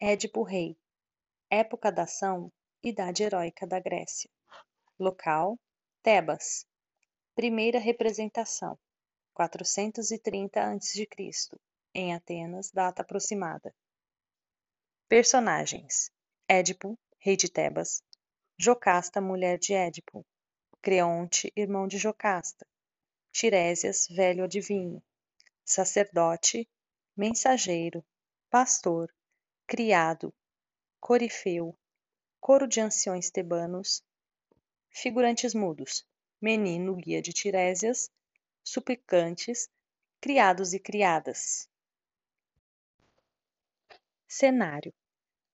Édipo Rei Época da ação Idade heróica da Grécia Local Tebas Primeira representação 430 a.C. em Atenas, data aproximada. Personagens: Édipo, rei de Tebas, Jocasta, mulher de Édipo, Creonte, irmão de Jocasta, Tiresias, velho adivinho, sacerdote, mensageiro, pastor, criado, corifeu, coro de anciões tebanos, figurantes mudos, menino guia de Tiresias, suplicantes, criados e criadas. Cenário: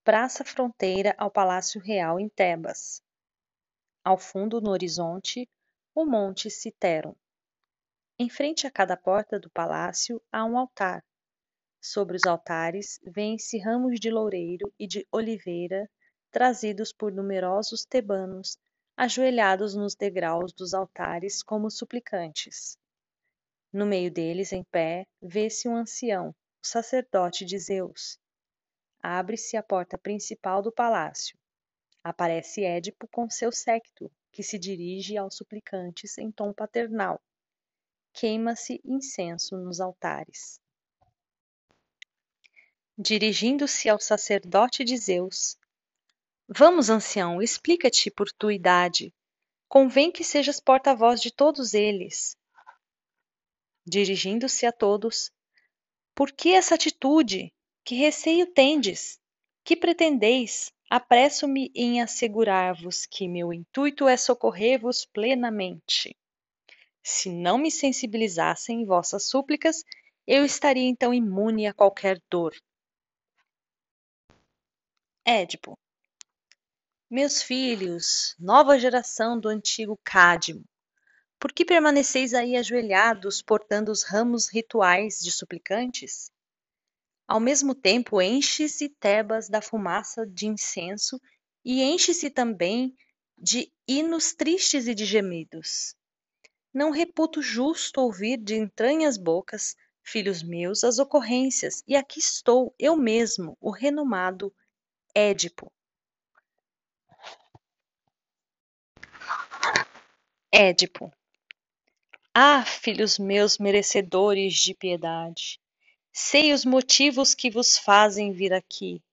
Praça fronteira ao Palácio Real em Tebas. Ao fundo, no horizonte, o Monte Citeron. Em frente a cada porta do palácio há um altar. Sobre os altares vêem-se ramos de loureiro e de oliveira trazidos por numerosos tebanos ajoelhados nos degraus dos altares como suplicantes. No meio deles, em pé, vê-se um ancião, o sacerdote de Zeus. Abre-se a porta principal do palácio. Aparece Édipo com seu séquito, que se dirige aos suplicantes em tom paternal. Queima-se incenso nos altares. Dirigindo-se ao sacerdote de Zeus, Vamos, ancião, explica-te por tua idade. Convém que sejas porta-voz de todos eles dirigindo-se a todos: Por que essa atitude? Que receio tendes? Que pretendeis? Apresso-me em assegurar-vos que meu intuito é socorrer-vos plenamente. Se não me sensibilizassem vossas súplicas, eu estaria então imune a qualquer dor. Édipo. Meus filhos, nova geração do antigo Cádimo, por que permaneceis aí ajoelhados, portando os ramos rituais de suplicantes? Ao mesmo tempo, enche-se Tebas da fumaça de incenso e enche-se também de hinos tristes e de gemidos. Não reputo justo ouvir de entranhas bocas, filhos meus, as ocorrências, e aqui estou, eu mesmo, o renomado Édipo. Édipo ah, filhos meus merecedores de piedade, sei os motivos que vos fazem vir aqui.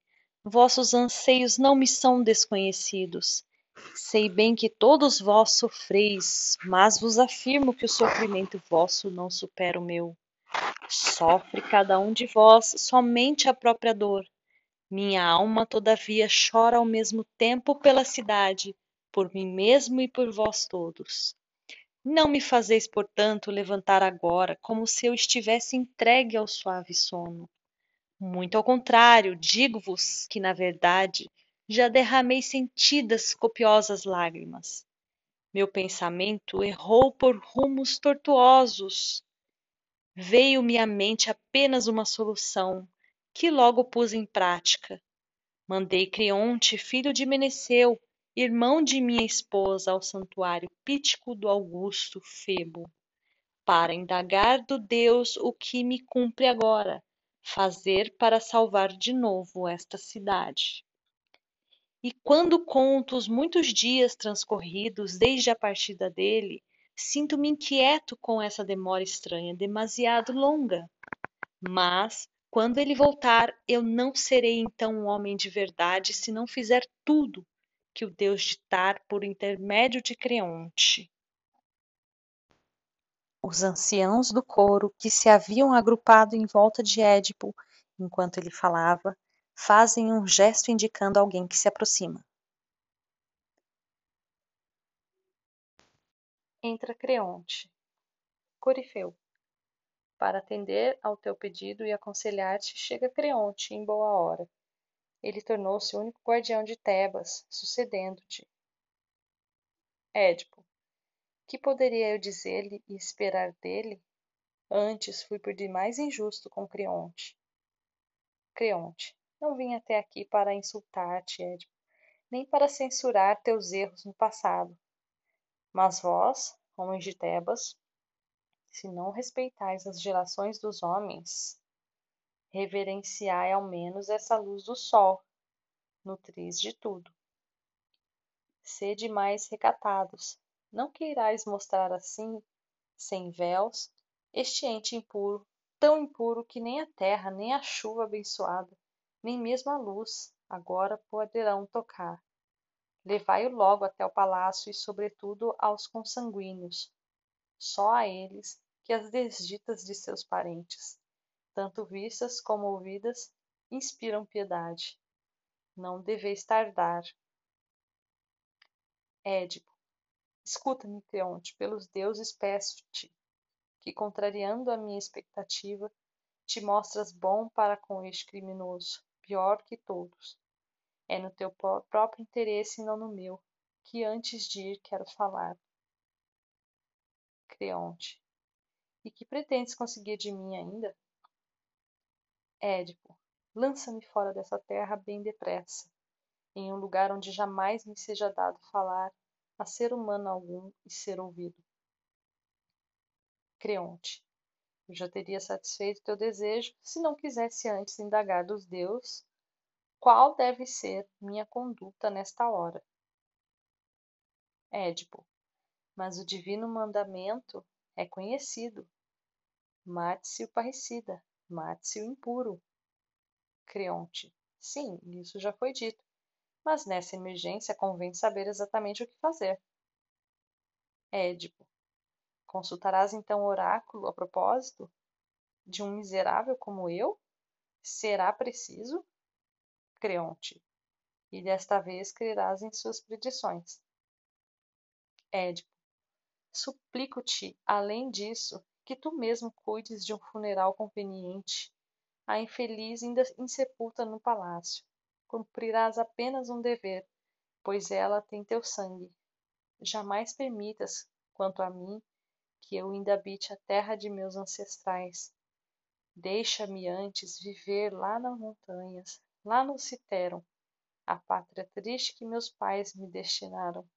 Vossos anseios não me são desconhecidos. Sei bem que todos vós sofreis, mas vos afirmo que o sofrimento vosso não supera o meu. Sofre cada um de vós somente a própria dor. Minha alma, todavia, chora ao mesmo tempo pela cidade, por mim mesmo e por vós todos. Não me fazeis, portanto, levantar agora, como se eu estivesse entregue ao suave sono. Muito ao contrário, digo-vos que, na verdade, já derramei sentidas copiosas lágrimas. Meu pensamento errou por rumos tortuosos. Veio-me à mente apenas uma solução, que logo pus em prática. Mandei Creonte, filho de Meneceu, irmão de minha esposa ao santuário pítico do augusto Febo, para indagar do Deus o que me cumpre agora fazer para salvar de novo esta cidade. E quando conto os muitos dias transcorridos desde a partida dele, sinto-me inquieto com essa demora estranha, demasiado longa. Mas, quando ele voltar, eu não serei então um homem de verdade se não fizer tudo que o deus ditar por intermédio de Creonte. Os anciãos do coro, que se haviam agrupado em volta de Édipo enquanto ele falava, fazem um gesto indicando alguém que se aproxima. Entra Creonte. Corifeu. Para atender ao teu pedido e aconselhar-te, chega Creonte em boa hora. Ele tornou-se o único guardião de Tebas, sucedendo-te. Édipo. Que poderia eu dizer-lhe e esperar dele? Antes fui por demais injusto com Creonte. Creonte. Não vim até aqui para insultar-te, Édipo, nem para censurar teus erros no passado. Mas vós, homens de Tebas, se não respeitais as gerações dos homens, reverenciai ao menos essa luz do sol, nutris de tudo. Sede mais recatados, não queirais mostrar assim, sem véus, este ente impuro, tão impuro que nem a terra, nem a chuva abençoada, nem mesmo a luz, agora poderão tocar. Levai-o logo até o palácio e, sobretudo, aos consanguíneos, só a eles que as desditas de seus parentes, tanto vistas como ouvidas, inspiram piedade. Não deveis tardar. Édipo, escuta-me, Creonte, pelos deuses peço-te, que, contrariando a minha expectativa, te mostras bom para com este criminoso, pior que todos. É no teu próprio interesse e não no meu, que antes de ir quero falar. Creonte. E que pretendes conseguir de mim ainda? Édipo. Lança-me fora dessa terra bem depressa, em um lugar onde jamais me seja dado falar a ser humano algum e ser ouvido. Creonte. Eu já teria satisfeito teu desejo se não quisesse antes indagar dos deuses qual deve ser minha conduta nesta hora. Édipo. Mas o divino mandamento é conhecido. Mate-se o parricida, mate-se o impuro. Creonte. Sim, isso já foi dito. Mas nessa emergência convém saber exatamente o que fazer. Édipo. Consultarás então o oráculo a propósito de um miserável como eu? Será preciso? Creonte. E desta vez crerás em suas predições. Édipo. Suplico-te, além disso, que tu mesmo cuides de um funeral conveniente à infeliz ainda insepulta no palácio. Cumprirás apenas um dever, pois ela tem teu sangue. Jamais permitas, quanto a mim, que eu ainda habite a terra de meus ancestrais. Deixa-me antes viver lá nas montanhas, lá no Citeron, a pátria triste que meus pais me destinaram,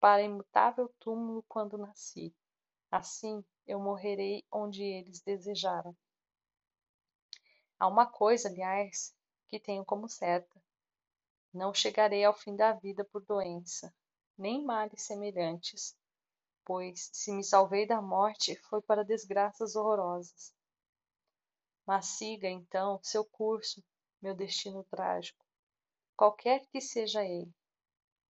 para imutável túmulo quando nasci. Assim eu morrerei onde eles desejaram. Há uma coisa, aliás, que tenho como certa: não chegarei ao fim da vida por doença, nem males semelhantes, pois, se me salvei da morte, foi para desgraças horrorosas. Mas siga, então, seu curso, meu destino trágico, qualquer que seja ele.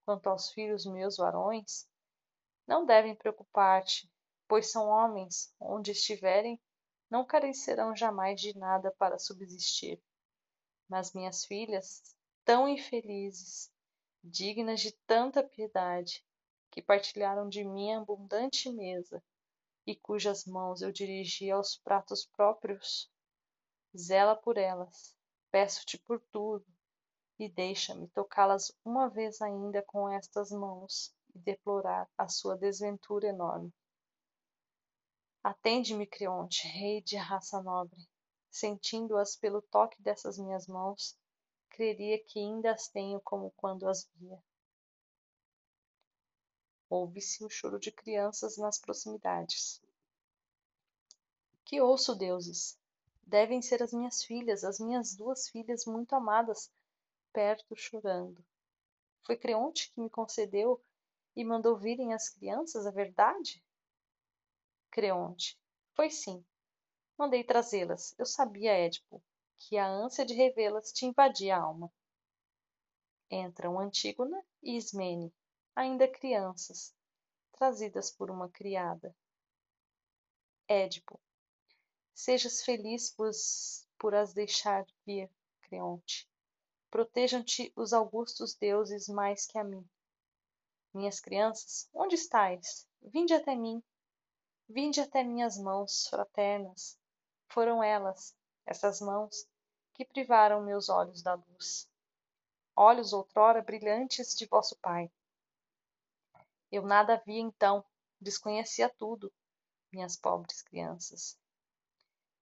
Quanto aos filhos meus varões, não devem preocupar-te, pois são homens, onde estiverem, não carecerão jamais de nada para subsistir. Mas minhas filhas, tão infelizes, dignas de tanta piedade, que partilharam de minha abundante mesa, e cujas mãos eu dirigi aos pratos próprios, zela por elas, peço-te por tudo, e deixa-me tocá-las uma vez ainda com estas mãos e deplorar a sua desventura enorme. Atende-me, Creonte, rei de raça nobre. Sentindo-as pelo toque dessas minhas mãos, creria que ainda as tenho como quando as via. Ouve-se o choro de crianças nas proximidades. Que ouço, deuses? Devem ser as minhas filhas, as minhas duas filhas muito amadas, perto chorando. Foi Creonte que me concedeu e mandou virem as crianças, a verdade? Creonte. Foi sim. Mandei trazê-las. Eu sabia, Édipo, que a ânsia de revê-las te invadia a alma. Entram Antígona e Ismene, ainda crianças, trazidas por uma criada. Édipo. Sejas feliz por, por as deixar vir, Creonte. Protejam-te os augustos deuses mais que a mim. Minhas crianças, onde estáis? Vinde até mim. Vinde até minhas mãos fraternas. Foram elas, essas mãos, que privaram meus olhos da luz. Olhos outrora brilhantes de vosso Pai. Eu nada via então, desconhecia tudo, minhas pobres crianças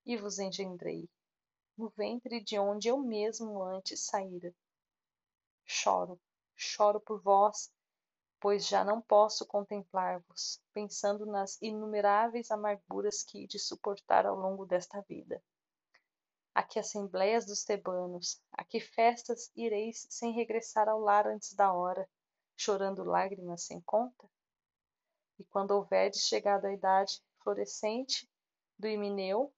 e vos engendrei, no ventre de onde eu mesmo antes saíra. Choro, choro por vós, pois já não posso contemplar-vos, pensando nas inumeráveis amarguras que de suportar ao longo desta vida. A que assembléias dos tebanos, a que festas ireis sem regressar ao lar antes da hora, chorando lágrimas sem conta? E quando houverdes chegado à idade florescente do Himeneu,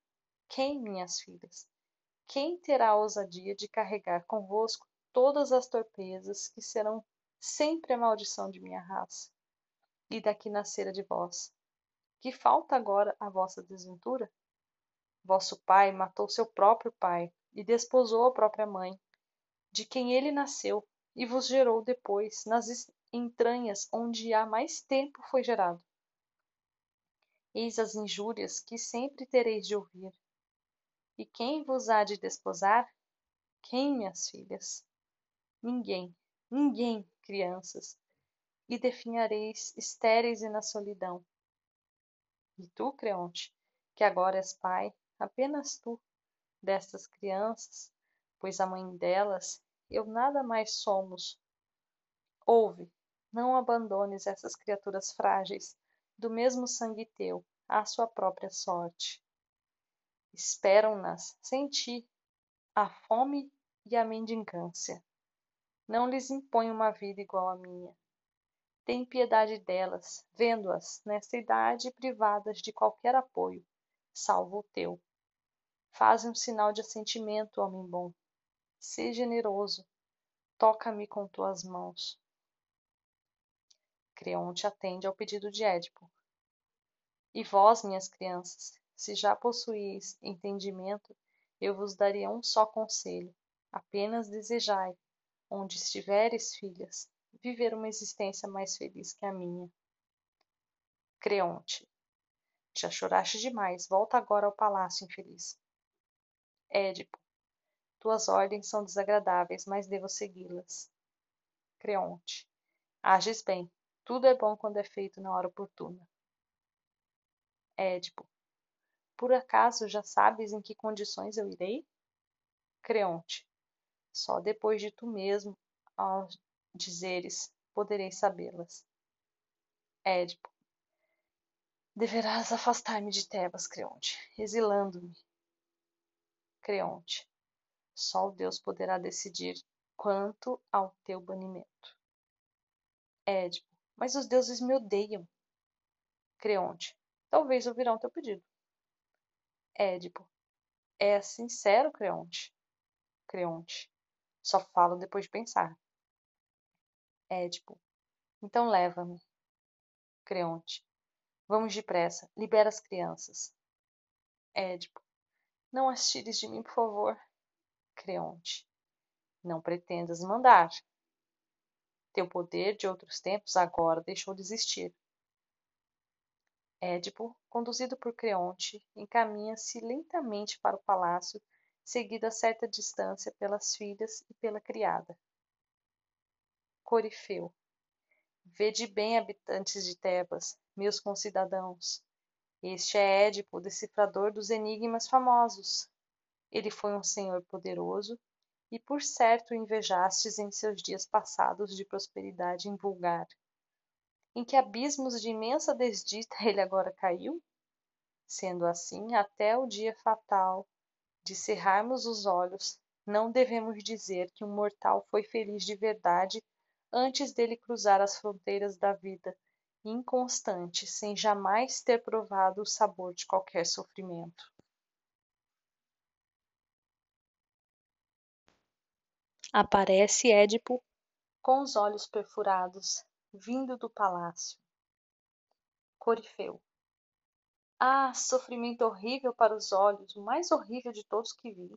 quem, minhas filhas, quem terá a ousadia de carregar convosco todas as torpezas que serão sempre a maldição de minha raça e daqui nascera de vós? Que falta agora à vossa desventura? Vosso pai matou seu próprio pai e desposou a própria mãe, de quem ele nasceu, e vos gerou depois nas entranhas onde há mais tempo foi gerado. Eis as injúrias que sempre tereis de ouvir. E quem vos há de desposar? Quem, minhas filhas? Ninguém, ninguém, crianças, e definhareis estéreis e na solidão. E tu, Creonte, que agora és pai, apenas tu, destas crianças, pois a mãe delas, eu nada mais somos. Ouve, não abandones essas criaturas frágeis, do mesmo sangue teu, à sua própria sorte. Esperam-nas, sem ti, a fome e a mendicância. Não lhes impõe uma vida igual à minha. Tem piedade delas, vendo-as, nesta idade, privadas de qualquer apoio, salvo o teu. Faze um sinal de assentimento, homem bom. Sê generoso. Toca-me com tuas mãos. Creonte atende ao pedido de Édipo. E vós, minhas crianças, se já possuís entendimento, eu vos daria um só conselho. Apenas desejai, onde estiveres, filhas, viver uma existência mais feliz que a minha. Creonte. Já choraste demais, volta agora ao palácio infeliz. Édipo. Tuas ordens são desagradáveis, mas devo segui-las. Creonte. Ages bem. Tudo é bom quando é feito na hora oportuna. Édipo. Por acaso já sabes em que condições eu irei? Creonte. Só depois de tu mesmo, ao dizeres, poderei sabê-las. Édipo. Deverás afastar-me de Tebas, Creonte, exilando-me. Creonte. Só o Deus poderá decidir quanto ao teu banimento. Édipo. Mas os deuses me odeiam. Creonte. Talvez ouvirão teu pedido. Édipo. É sincero, Creonte? Creonte. Só falo depois de pensar. Édipo. Então leva-me. Creonte. Vamos depressa, libera as crianças. Édipo. Não as tires de mim, por favor. Creonte. Não pretendas mandar. Teu poder de outros tempos agora deixou de existir. Édipo, conduzido por Creonte, encaminha-se lentamente para o palácio, seguido a certa distância pelas filhas e pela criada. Corifeu. Vede bem, habitantes de Tebas, meus concidadãos. Este é Édipo, decifrador dos enigmas famosos. Ele foi um senhor poderoso, e por certo invejastes em seus dias passados de prosperidade invulgar. Em que abismos de imensa desdita ele agora caiu? Sendo assim, até o dia fatal de cerrarmos os olhos, não devemos dizer que um mortal foi feliz de verdade antes dele cruzar as fronteiras da vida inconstante, sem jamais ter provado o sabor de qualquer sofrimento. Aparece Édipo com os olhos perfurados, vindo do palácio. Corifeu. Ah, sofrimento horrível para os olhos, o mais horrível de todos que vi.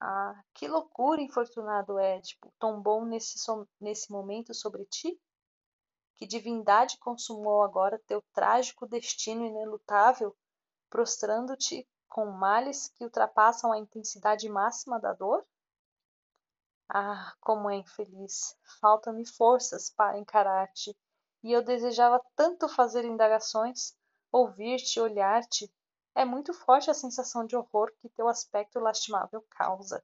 Ah, que loucura, infortunado Édipo, tombou nesse, nesse momento sobre ti? Que divindade consumou agora teu trágico destino inelutável, prostrando-te com males que ultrapassam a intensidade máxima da dor? Ah, como é infeliz! Faltam-me forças para encarar-te, e eu desejava tanto fazer indagações, ouvir-te, olhar-te, é muito forte a sensação de horror que teu aspecto lastimável causa.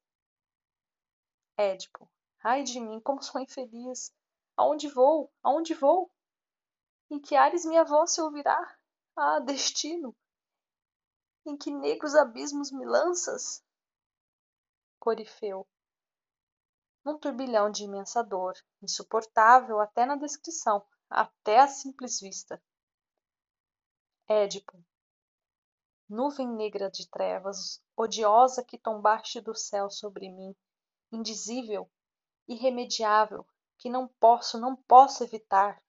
Édipo. Ai de mim, como sou infeliz! Aonde vou? Aonde vou? Em que ares minha voz se ouvirá? Ah, destino! Em que negros abismos me lanças? Corifeu. Num turbilhão de imensa dor, insuportável até na descrição, até à simples vista. Édipo. Nuvem negra de trevas, odiosa que tombaste do céu sobre mim, indizível, irremediável, que não posso, não posso evitar.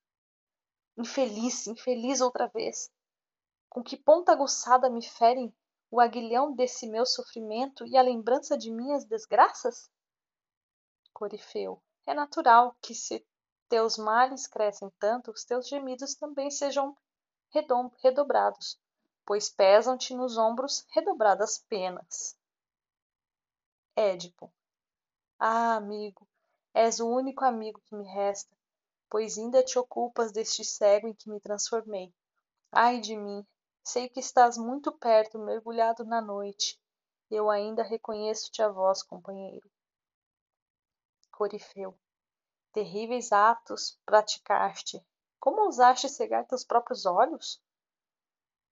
Infeliz, infeliz outra vez. Com que ponta aguçada me ferem o aguilhão desse meu sofrimento e a lembrança de minhas desgraças? Corifeu, é natural que se teus males crescem tanto, os teus gemidos também sejam redobrados, pois pesam-te nos ombros redobradas penas. Édipo. Ah, amigo, és o único amigo que me resta, pois ainda te ocupas deste cego em que me transformei. Ai de mim, sei que estás muito perto, mergulhado na noite. Eu ainda reconheço-te a voz, companheiro. Corifeu. Terríveis atos praticaste. Como ousaste cegar teus próprios olhos?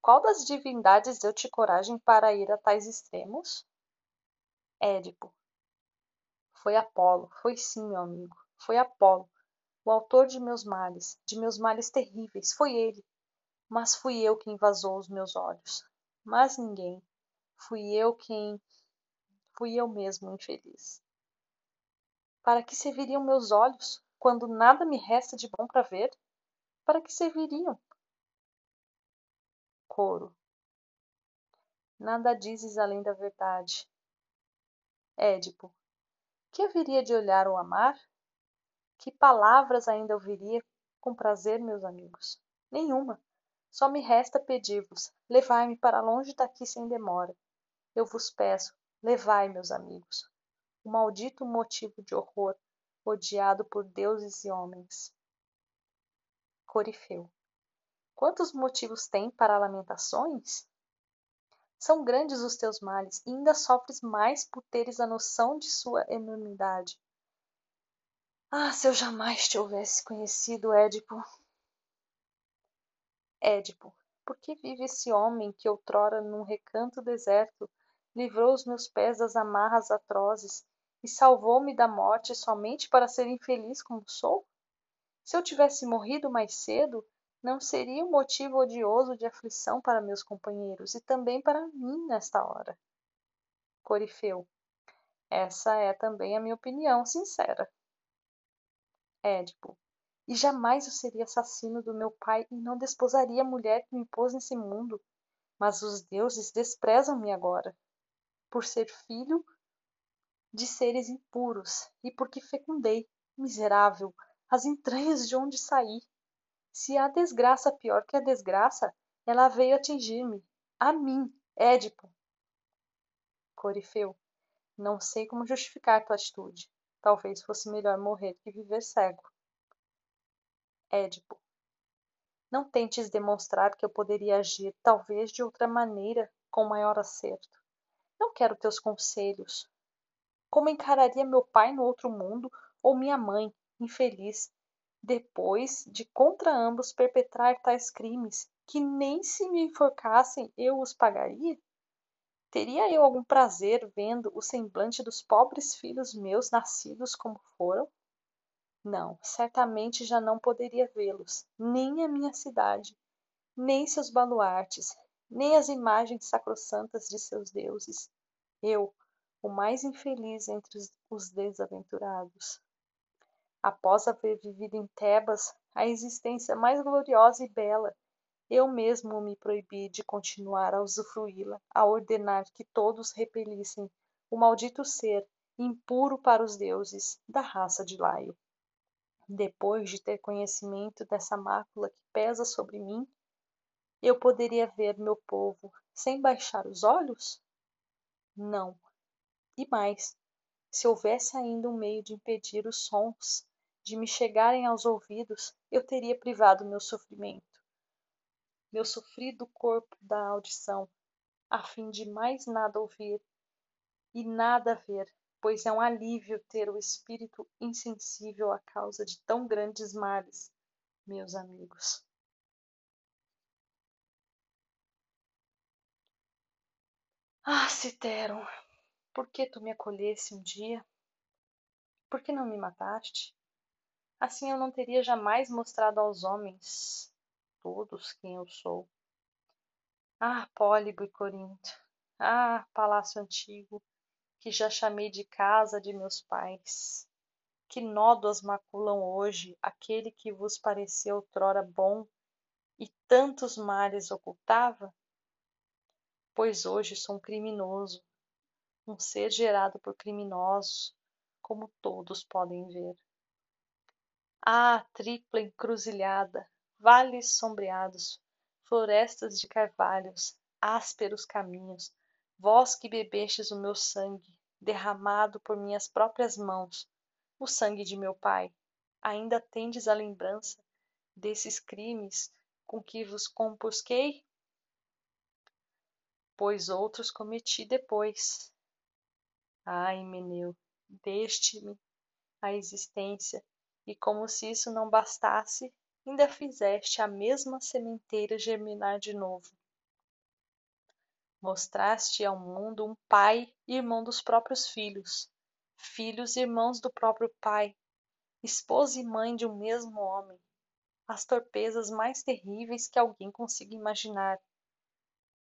Qual das divindades deu-te coragem para ir a tais extremos? Édipo. Foi Apolo, foi sim, meu amigo, foi Apolo, o autor de meus males, de meus males terríveis, foi ele. Mas fui eu quem vazou os meus olhos. Mas ninguém. Fui eu quem. Fui eu mesmo infeliz. Para que serviriam meus olhos, quando nada me resta de bom para ver? Para que serviriam? Coro. Nada dizes além da verdade. Édipo. Que haveria de olhar ou amar? Que palavras ainda ouviria com prazer, meus amigos? Nenhuma. Só me resta pedir-vos: levai-me para longe daqui sem demora. Eu vos peço, levai, meus amigos o maldito motivo de horror, odiado por deuses e homens. Corifeu. Quantos motivos tem para lamentações? São grandes os teus males, e ainda sofres mais por teres a noção de sua enormidade. Ah, se eu jamais te houvesse conhecido, Édipo! Édipo, por que vive esse homem que outrora num recanto deserto livrou os meus pés das amarras atrozes e salvou-me da morte somente para ser infeliz como sou? Se eu tivesse morrido mais cedo, não seria um motivo odioso de aflição para meus companheiros e também para mim nesta hora. Corifeu. Essa é também a minha opinião sincera. Édipo. E jamais eu seria assassino do meu pai e não desposaria a mulher que me pôs nesse mundo. Mas os deuses desprezam-me agora, por ser filho de seres impuros, e porque fecundei, miserável, as entranhas de onde saí. Se há desgraça pior que a desgraça, ela veio atingir-me, a mim, Édipo. Corifeu, não sei como justificar tua atitude. Talvez fosse melhor morrer que viver cego. Édipo. Não tentes demonstrar que eu poderia agir, talvez de outra maneira, com maior acerto. Não quero teus conselhos, como encararia meu pai no outro mundo ou minha mãe, infeliz, depois de contra ambos perpetrar tais crimes, que nem se me enforcassem eu os pagaria? Teria eu algum prazer vendo o semblante dos pobres filhos meus nascidos como foram? Não, certamente já não poderia vê-los, nem a minha cidade, nem seus baluartes, nem as imagens sacrossantas de seus deuses. Eu, o mais infeliz entre os desaventurados. Após haver vivido em Tebas a existência mais gloriosa e bela, eu mesmo me proibi de continuar a usufruí-la, a ordenar que todos repelissem o maldito ser, impuro para os deuses, da raça de Laio. Depois de ter conhecimento dessa mácula que pesa sobre mim, eu poderia ver meu povo sem baixar os olhos? Não, e mais, se houvesse ainda um meio de impedir os sons de me chegarem aos ouvidos, eu teria privado meu sofrimento, meu sofrido corpo da audição, a fim de mais nada ouvir e nada ver, pois é um alívio ter o espírito insensível à causa de tão grandes males, meus amigos. Ah, Citero, por que tu me acolhesse um dia? Por que não me mataste? Assim eu não teria jamais mostrado aos homens, todos, quem eu sou. Ah, Pólibo e Corinto! Ah, palácio antigo, que já chamei de casa de meus pais! Que nódoas maculam hoje aquele que vos pareceu outrora bom e tantos males ocultava? Pois hoje sou um criminoso, um ser gerado por criminosos, como todos podem ver. Ah, tripla encruzilhada, vales sombreados, florestas de carvalhos, ásperos caminhos, vós que bebestes o meu sangue, derramado por minhas próprias mãos, o sangue de meu pai, ainda tendes a lembrança desses crimes com que vos compusquei? Pois outros cometi depois. Ai, Meneu, deste-me a existência e como se isso não bastasse, ainda fizeste a mesma sementeira germinar de novo. Mostraste ao mundo um pai irmão dos próprios filhos, filhos irmãos do próprio pai, esposa e mãe de um mesmo homem, as torpezas mais terríveis que alguém consiga imaginar.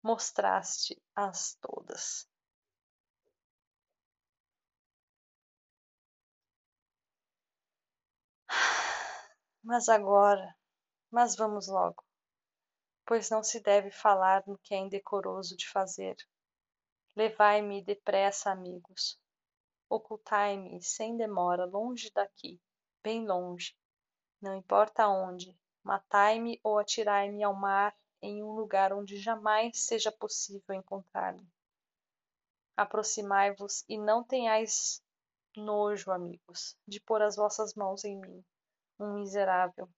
Mostraste-as todas. Mas agora, mas vamos logo, pois não se deve falar no que é indecoroso de fazer. Levai-me depressa, amigos. Ocultai-me sem demora, longe daqui, bem longe, não importa onde. Matai-me ou atirai-me ao mar em um lugar onde jamais seja possível encontrar-me. Aproximai-vos e não tenhais nojo, amigos, de pôr as vossas mãos em mim um miserável.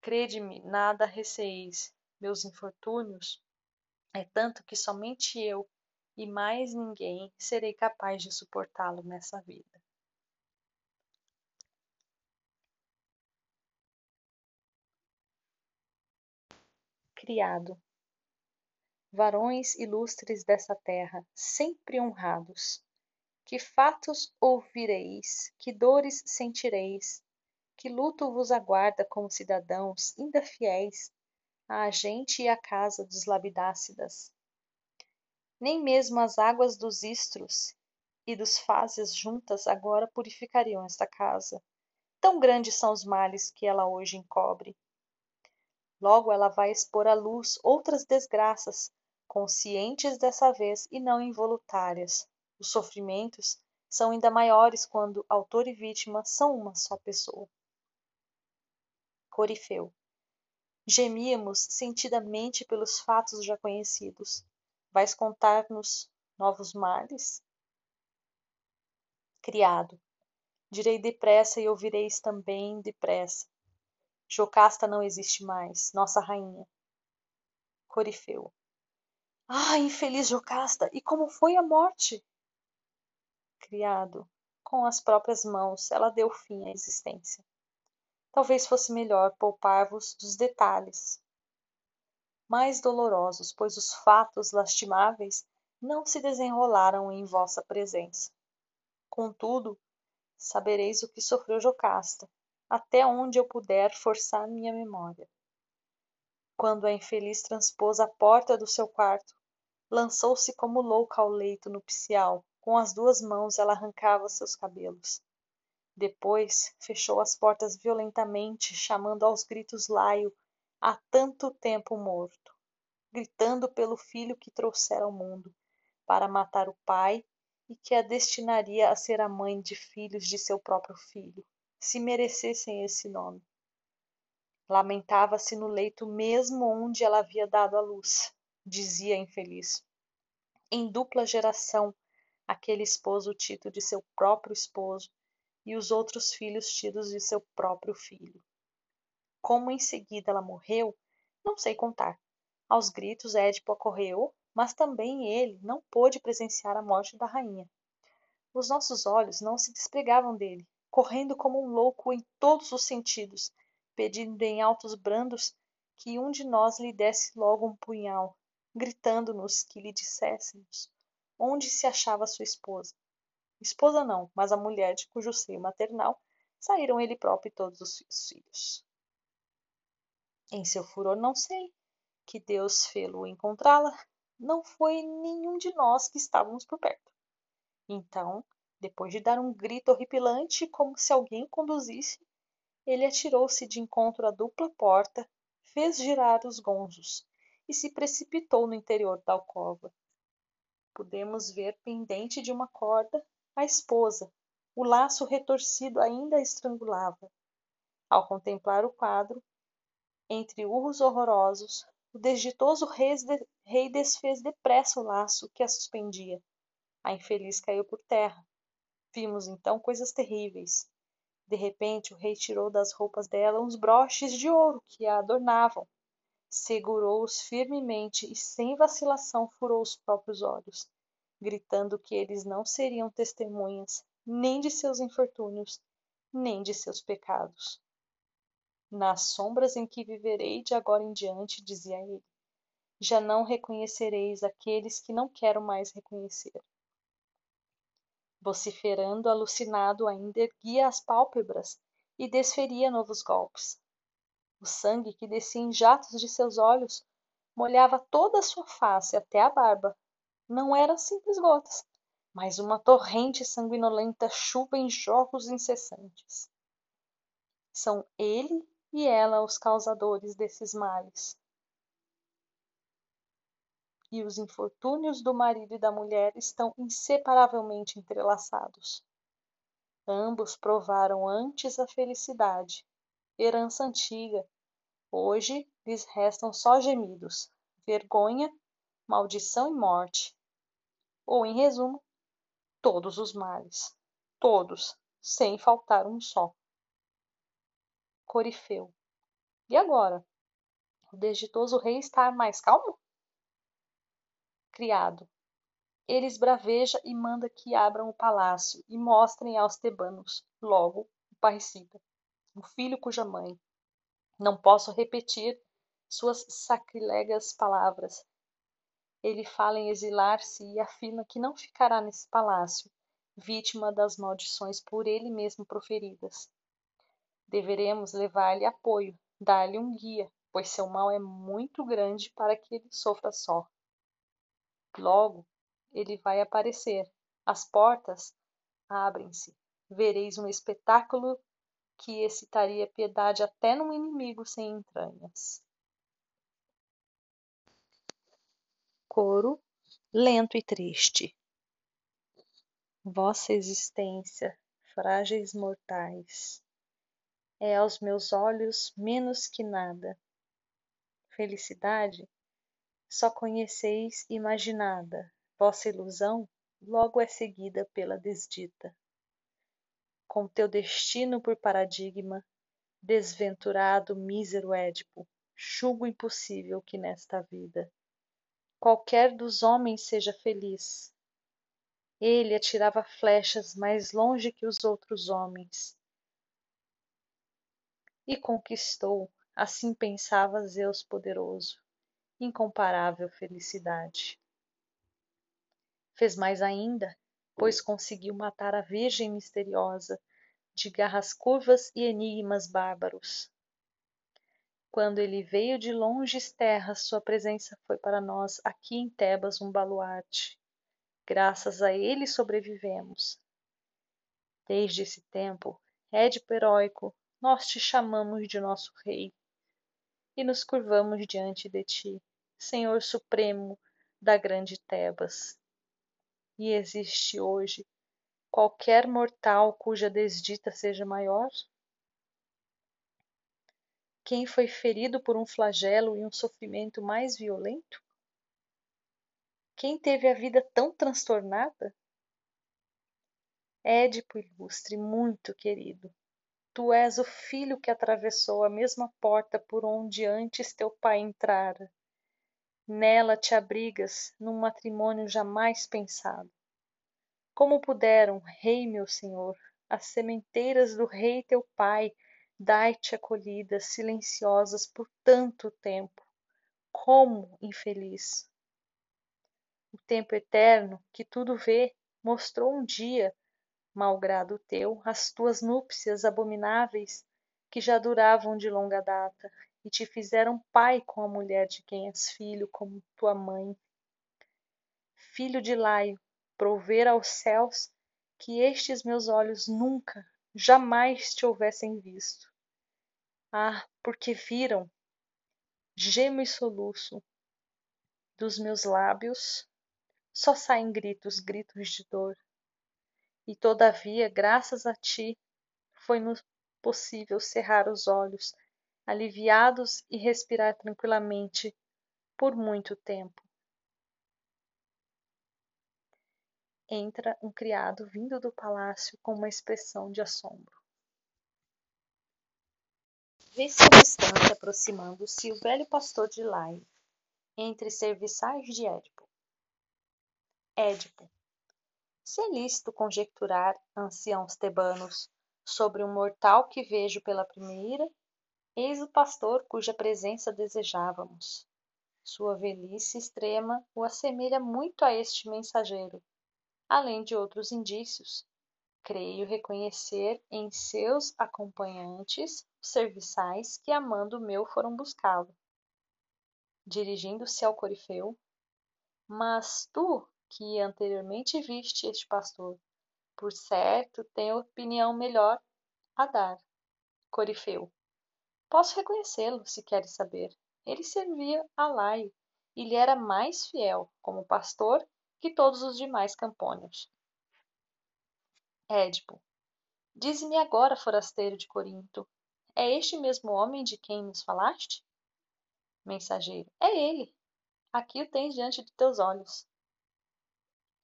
Crede-me, nada receeis. Meus infortúnios é tanto que somente eu e mais ninguém serei capaz de suportá-lo nessa vida. Criado. Varões ilustres dessa terra, sempre honrados, que fatos ouvireis, que dores sentireis, que luto vos aguarda como cidadãos ainda fiéis à gente e à casa dos labidácidas. Nem mesmo as águas dos istros e dos fazes juntas agora purificariam esta casa. Tão grandes são os males que ela hoje encobre. Logo ela vai expor à luz outras desgraças conscientes dessa vez e não involuntárias. Os sofrimentos são ainda maiores quando autor e vítima são uma só pessoa Corifeu. Gemíamos sentidamente pelos fatos já conhecidos. Vais contar-nos novos males? Criado. Direi depressa e ouvireis também depressa. Jocasta não existe mais, nossa rainha. Corifeu. Ah, infeliz Jocasta! E como foi a morte? Criado. Com as próprias mãos ela deu fim à existência talvez fosse melhor poupar-vos dos detalhes mais dolorosos, pois os fatos lastimáveis não se desenrolaram em vossa presença. Contudo, sabereis o que sofreu Jocasta, até onde eu puder forçar minha memória. Quando a infeliz transpôs a porta do seu quarto, lançou-se como louca ao leito nupcial, com as duas mãos ela arrancava seus cabelos. Depois fechou as portas violentamente, chamando aos gritos Laio, há tanto tempo morto, gritando pelo filho que trouxera ao mundo, para matar o pai e que a destinaria a ser a mãe de filhos de seu próprio filho, se merecessem esse nome. Lamentava-se no leito mesmo onde ela havia dado a luz, dizia a infeliz. Em dupla geração, aquele esposo o título de seu próprio esposo e os outros filhos tidos de seu próprio filho. Como em seguida ela morreu, não sei contar. Aos gritos Édipo acorreu, mas também ele não pôde presenciar a morte da rainha. Os nossos olhos não se despregavam dele, correndo como um louco em todos os sentidos, pedindo em altos brandos que um de nós lhe desse logo um punhal, gritando-nos que lhe disséssemos onde se achava sua esposa. Esposa não, mas a mulher de cujo seio maternal saíram ele próprio e todos os filhos. Em seu furor não sei, que Deus fê-lo encontrá-la, não foi nenhum de nós que estávamos por perto. Então, depois de dar um grito horripilante, como se alguém conduzisse, ele atirou-se de encontro à dupla porta, fez girar os gonzos e se precipitou no interior da alcova. Podemos ver pendente de uma corda a esposa, o laço retorcido ainda a estrangulava. Ao contemplar o quadro, entre urros horrorosos, o desditoso rei desfez depressa o laço que a suspendia. A infeliz caiu por terra. Vimos então coisas terríveis. De repente, o rei tirou das roupas dela uns broches de ouro que a adornavam. Segurou-os firmemente e, sem vacilação, furou os próprios olhos, gritando que eles não seriam testemunhas nem de seus infortúnios, nem de seus pecados. Nas sombras em que viverei de agora em diante, dizia ele, já não reconhecereis aqueles que não quero mais reconhecer. Vociferando, alucinado, ainda erguia as pálpebras e desferia novos golpes. O sangue que descia em jatos de seus olhos molhava toda a sua face até a barba. Não eram simples gotas, mas uma torrente sanguinolenta chuva em jorros incessantes. São ele e ela os causadores desses males e os infortúnios do marido e da mulher estão inseparavelmente entrelaçados. Ambos provaram antes a felicidade, herança antiga. Hoje lhes restam só gemidos, vergonha, maldição e morte. Ou, em resumo, todos os males. Todos, sem faltar um só. Corifeu. E agora? O desditoso rei está mais calmo? criado. Ele esbraveja e manda que abram o palácio e mostrem aos tebanos, logo, o parricida, o filho cuja mãe. Não posso repetir suas sacrilegas palavras. Ele fala em exilar-se e afirma que não ficará nesse palácio, vítima das maldições por ele mesmo proferidas. Deveremos levar-lhe apoio, dar-lhe um guia, pois seu mal é muito grande para que ele sofra só. Logo ele vai aparecer, as portas abrem-se, vereis um espetáculo que excitaria piedade até num inimigo sem entranhas. Coro lento e triste. Vossa existência, frágeis mortais, é aos meus olhos menos que nada. Felicidade só conheceis imaginada, vossa ilusão logo é seguida pela desdita. Com teu destino por paradigma, desventurado mísero Édipo, julgo impossível que nesta vida qualquer dos homens seja feliz. Ele atirava flechas mais longe que os outros homens. E conquistou, assim pensava Zeus poderoso, incomparável felicidade. Fez mais ainda, pois conseguiu matar a Virgem misteriosa de garras curvas e enigmas bárbaros. Quando ele veio de longes terras, sua presença foi para nós aqui em Tebas um baluarte. Graças a ele sobrevivemos. Desde esse tempo, Édipo heróico, nós te chamamos de nosso rei e nos curvamos diante de ti, Senhor Supremo da grande Tebas. E existe hoje qualquer mortal cuja desdita seja maior? Quem foi ferido por um flagelo e um sofrimento mais violento? Quem teve a vida tão transtornada? Édipo ilustre, muito querido, Tu és o filho que atravessou a mesma porta por onde antes teu pai entrara. Nela te abrigas num matrimônio jamais pensado. Como puderam, rei meu senhor, as sementeiras do rei teu pai dar-te acolhidas silenciosas por tanto tempo? Como, infeliz, O tempo eterno, que tudo vê, mostrou um dia, malgrado teu, as tuas núpcias abomináveis, que já duravam de longa data, e te fizeram pai com a mulher de quem és filho, como tua mãe. Filho de Laio, prover aos céus que estes meus olhos nunca, jamais te houvessem visto. Ah, porque viram, gemo e soluço, dos meus lábios só saem gritos, gritos de dor. E todavia, graças a ti, foi-nos possível cerrar os olhos, aliviados e respirar tranquilamente por muito tempo. Entra um criado vindo do palácio com uma expressão de assombro. Vê-se à distância aproximando-se o velho pastor de Lai, entre serviçais de Édipo. Édipo. Se é lícito conjecturar, anciãos tebanos, sobre um mortal que vejo pela primeira, eis o pastor cuja presença desejávamos. Sua velhice extrema o assemelha muito a este mensageiro, além de outros indícios. Creio reconhecer em seus acompanhantes os serviçais que, amando meu, foram buscá-lo. Dirigindo-se ao corifeu, mas tu, que anteriormente viste este pastor, por certo, tem opinião melhor a dar. Corifeu. Posso reconhecê-lo, se queres saber. Ele servia a Laio e lhe era mais fiel, como pastor, que todos os demais campônios. Édipo. Dize-me agora, forasteiro de Corinto, é este mesmo homem de quem nos falaste? Mensageiro. É ele. Aqui o tens diante de teus olhos.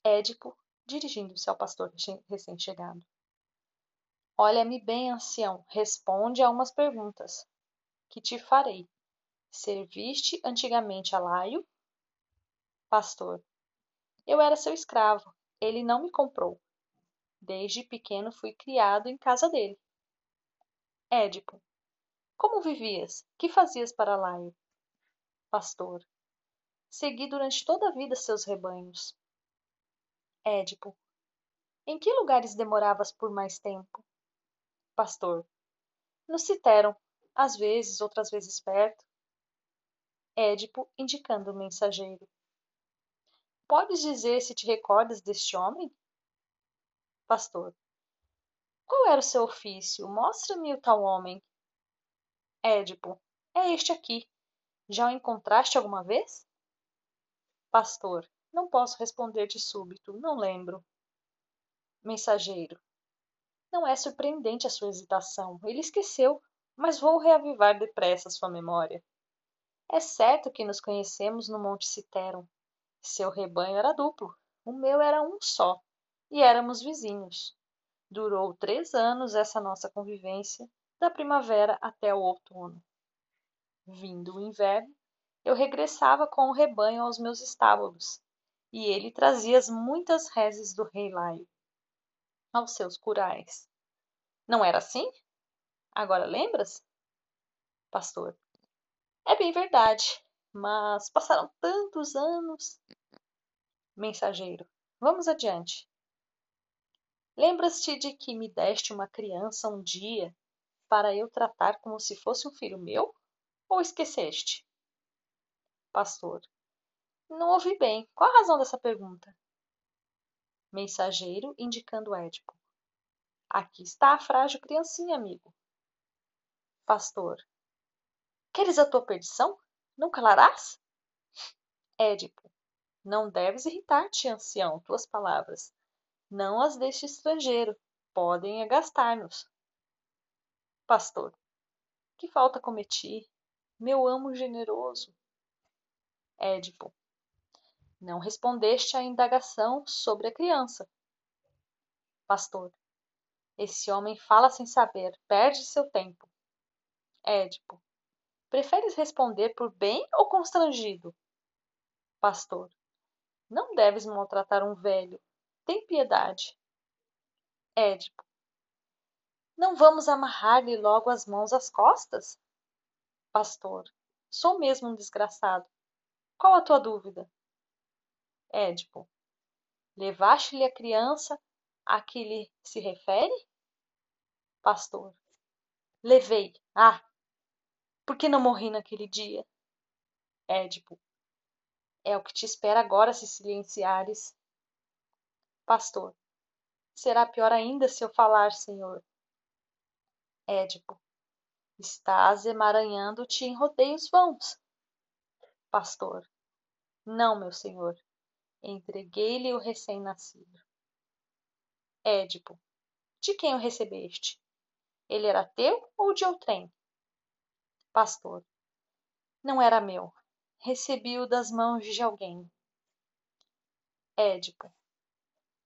Édipo, dirigindo-se ao pastor recém-chegado. Olha-me bem, ancião, responde a umas perguntas, que te farei. Serviste antigamente a Laio? Pastor. Eu era seu escravo, ele não me comprou. Desde pequeno fui criado em casa dele. Édipo. Como vivias? Que fazias para Laio? Pastor. Segui durante toda a vida seus rebanhos. Édipo. Em que lugares demoravas por mais tempo? Pastor. No citeram, às vezes, outras vezes perto. Édipo, indicando o mensageiro. Podes dizer se te recordas deste homem? Pastor. Qual era o seu ofício? Mostra-me o tal homem. Édipo. É este aqui. Já o encontraste alguma vez? Pastor. Não posso responder de súbito, não lembro. Mensageiro. Não é surpreendente a sua hesitação. Ele esqueceu, mas vou reavivar depressa sua memória. É certo que nos conhecemos no Monte Citeron. Seu rebanho era duplo, o meu era um só, e éramos vizinhos. Durou três anos essa nossa convivência, da primavera até o outono. Vindo o inverno, eu regressava com o rebanho aos meus estábulos, e ele trazia as muitas reses do rei Laio aos seus curais. Não era assim? Agora lembras? Pastor. É bem verdade, mas passaram tantos anos. Mensageiro. Vamos adiante. Lembras-te de que me deste uma criança um dia para eu tratar como se fosse um filho meu? Ou esqueceste? Pastor. Não ouvi bem. Qual a razão dessa pergunta? Mensageiro indicando Édipo. Aqui está a frágil criancinha, amigo. Pastor. Queres a tua perdição? Não calarás? Édipo. Não deves irritar-te, ancião, tuas palavras. Não as deste estrangeiro. Podem agastar-nos. Pastor. Que falta cometi, meu amo generoso? Édipo. Não respondeste à indagação sobre a criança. Pastor. Esse homem fala sem saber, perde seu tempo. Édipo. Preferes responder por bem ou constrangido? Pastor. Não deves maltratar um velho. Tem piedade. Édipo. Não vamos amarrar-lhe logo as mãos às costas? Pastor. Sou mesmo um desgraçado. Qual a tua dúvida? Édipo. Levaste-lhe a criança a que lhe se refere? Pastor. Levei. Ah! Por que não morri naquele dia? Édipo. É o que te espera agora se silenciares. Pastor. Será pior ainda se eu falar, senhor. Édipo. Estás emaranhando-te em rodeios vãos. Pastor. Não, meu senhor. Entreguei-lhe o recém-nascido. Édipo. De quem o recebeste? Ele era teu ou de outrem? Pastor. Não era meu. Recebi-o das mãos de alguém. Édipo.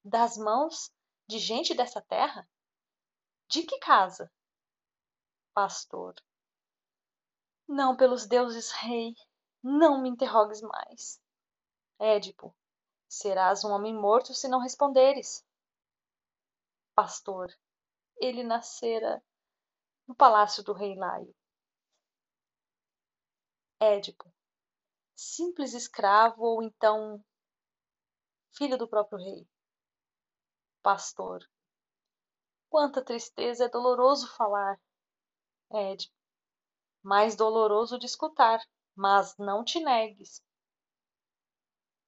Das mãos de gente dessa terra? De que casa? Pastor. Não, pelos deuses, rei, não me interrogues mais. Édipo. Serás um homem morto se não responderes. Pastor. Ele nascera no palácio do rei Laio. Édipo. Simples escravo ou então filho do próprio rei. Pastor. Quanta tristeza, é doloroso falar. Édipo. Mais doloroso de escutar, mas não te negues.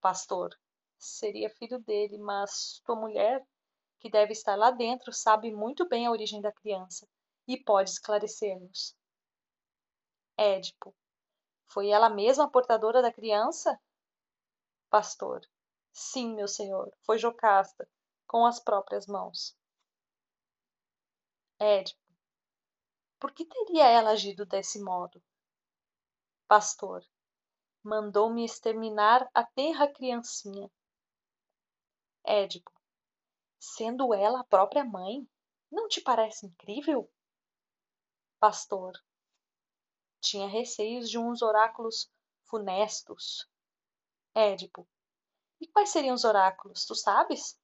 Pastor. Seria filho dele, mas tua mulher, que deve estar lá dentro, sabe muito bem a origem da criança e pode esclarecer-nos. Édipo. Foi ela mesma a portadora da criança? Pastor. Sim, meu senhor, foi Jocasta, com as próprias mãos. Édipo. Por que teria ela agido desse modo? Pastor. Mandou-me exterminar a tenra criancinha. Édipo. Sendo ela a própria mãe, não te parece incrível? Pastor. Tinha receios de uns oráculos funestos. Édipo. E quais seriam os oráculos, tu sabes?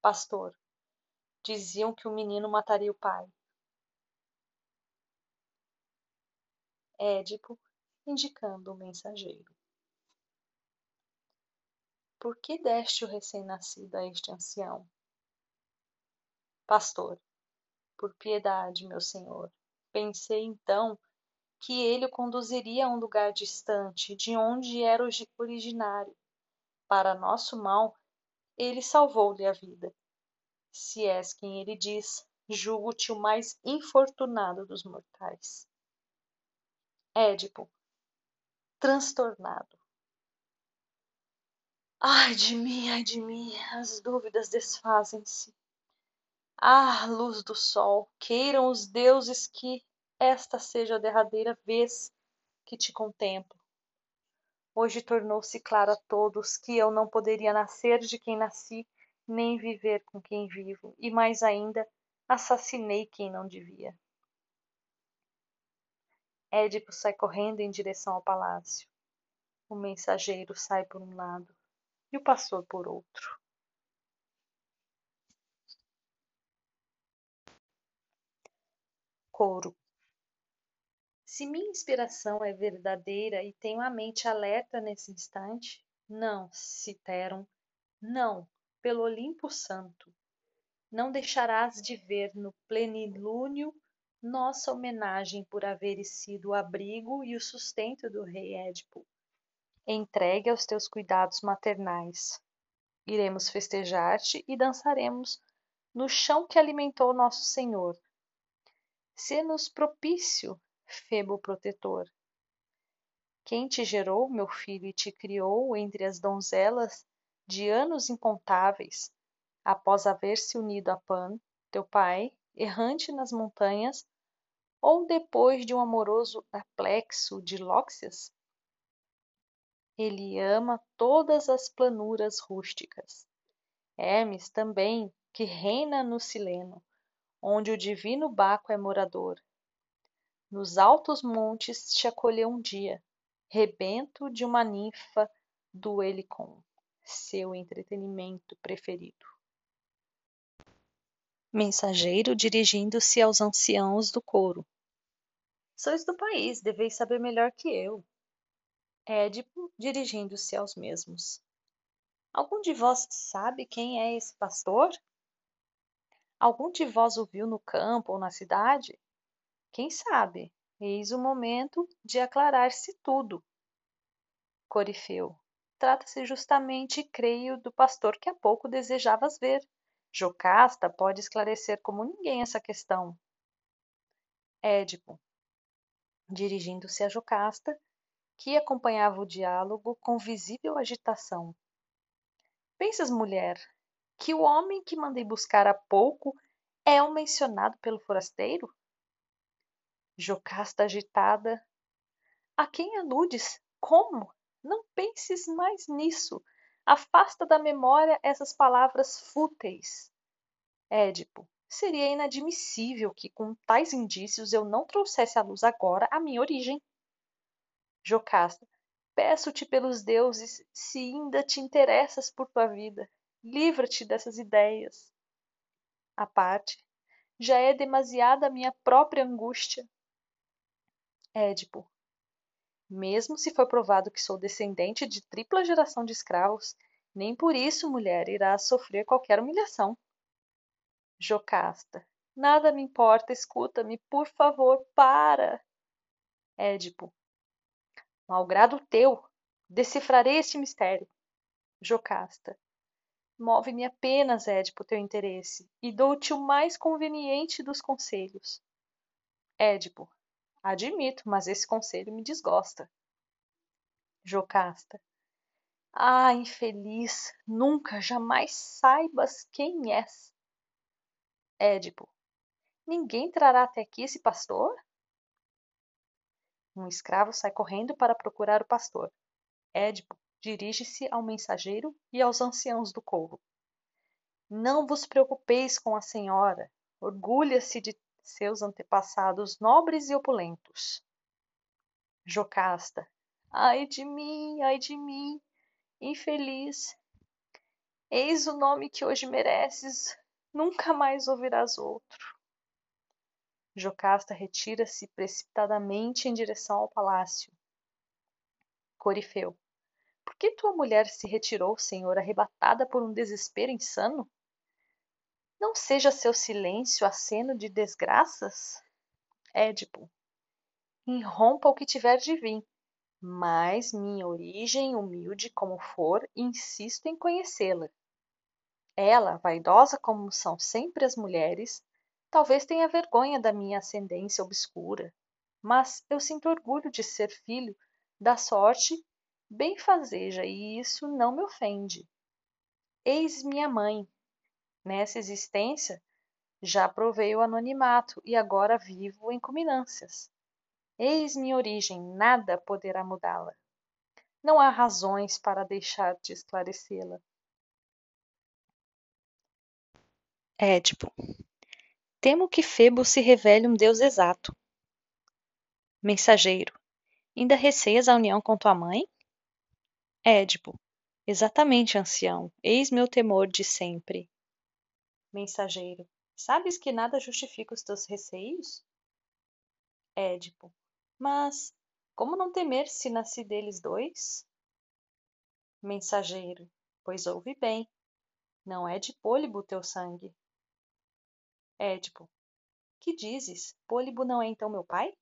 Pastor. Diziam que o menino mataria o pai. Édipo, indicando o mensageiro. Por que deste o recém-nascido a este ancião? Pastor. Por piedade, meu senhor. Pensei então que ele o conduziria a um lugar distante, de onde era originário. Para nosso mal, ele salvou-lhe a vida. Se és quem ele diz, julgo-te o mais infortunado dos mortais. Édipo, transtornado. Ai de mim, ai de mim, as dúvidas desfazem-se. Ah, luz do sol, queiram os deuses que esta seja a derradeira vez que te contemplo. Hoje tornou-se claro a todos que eu não poderia nascer de quem nasci, nem viver com quem vivo, e mais ainda, assassinei quem não devia. Édipo sai correndo em direção ao palácio. O mensageiro sai por um lado e o pastor por outro. Coro. Se minha inspiração é verdadeira e tenho a mente alerta nesse instante, não, Citeron, não, pelo Olimpo Santo. Não deixarás de ver no plenilúnio nossa homenagem por haveres sido o abrigo e o sustento do rei Édipo. Entregue aos teus cuidados maternais. Iremos festejar-te e dançaremos no chão que alimentou nosso Senhor, Sê-nos propício, Febo protetor. Quem te gerou, meu filho, e te criou entre as donzelas de anos incontáveis, após haver-se unido a Pan, teu pai, errante nas montanhas, ou depois de um amoroso aplexo de Lóxias? Ele ama todas as planuras rústicas. Hermes também, que reina no Sileno, onde o divino Baco é morador. Nos altos montes te acolheu um dia, rebento de uma ninfa do Helicon, seu entretenimento preferido. Mensageiro dirigindo-se aos anciãos do coro. Sois do país, deveis saber melhor que eu. Édipo dirigindo-se aos mesmos. Algum de vós sabe quem é esse pastor? Algum de vós o viu no campo ou na cidade? Quem sabe? Eis o momento de aclarar-se tudo. Corifeu. Trata-se justamente, creio, do pastor que há pouco desejavas ver. Jocasta pode esclarecer como ninguém essa questão. Édipo, dirigindo-se a Jocasta, que acompanhava o diálogo com visível agitação. Pensas, mulher, que o homem que mandei buscar há pouco é o mencionado pelo forasteiro? Jocasta agitada. A quem aludes? Como? Não penses mais nisso. Afasta da memória essas palavras fúteis. Édipo. Seria inadmissível que, com tais indícios, eu não trouxesse à luz agora a minha origem. Jocasta. Peço-te pelos deuses, se ainda te interessas por tua vida, livra-te dessas ideias. A parte. Já é demasiada a minha própria angústia. Édipo. Mesmo se for provado que sou descendente de tripla geração de escravos, nem por isso, mulher, irás sofrer qualquer humilhação. Jocasta. Nada me importa, escuta-me, por favor, para. Édipo. Malgrado teu, decifrarei este mistério. Jocasta. Move-me apenas, Édipo, teu interesse, e dou-te o mais conveniente dos conselhos. Édipo. Admito, mas esse conselho me desgosta. Jocasta. Ah, infeliz, nunca, jamais saibas quem és. Édipo. Ninguém trará até aqui esse pastor? Um escravo sai correndo para procurar o pastor. Édipo dirige-se ao mensageiro e aos anciãos do couro. Não vos preocupeis com a senhora, orgulha-se de seus antepassados nobres e opulentos. Jocasta. Ai de mim, ai de mim, infeliz. Eis o nome que hoje mereces, nunca mais ouvirás outro. Jocasta retira-se precipitadamente em direção ao palácio. Corifeu. Por que tua mulher se retirou, senhor, arrebatada por um desespero insano? Não seja seu silêncio aceno de desgraças? Édipo. Irrompa o que tiver de vir, mas minha origem, humilde como for, insisto em conhecê-la. Ela, vaidosa como são sempre as mulheres, talvez tenha vergonha da minha ascendência obscura, mas eu sinto orgulho de ser filho da sorte benfazeja e isso não me ofende. Eis minha mãe, Nessa existência, já provei o anonimato e agora vivo em culminâncias. Eis minha origem, nada poderá mudá-la. Não há razões para deixar de esclarecê-la. Édipo. Temo que Febo se revele um Deus exato. Mensageiro. Ainda receias a união com tua mãe? Édipo. Exatamente, ancião. Eis meu temor de sempre. Mensageiro. Sabes que nada justifica os teus receios? Édipo. Mas como não temer se nasci deles dois? Mensageiro. Pois ouve bem. Não é de pôlibo teu sangue. Édipo. Que dizes? Pôlibo não é então meu pai?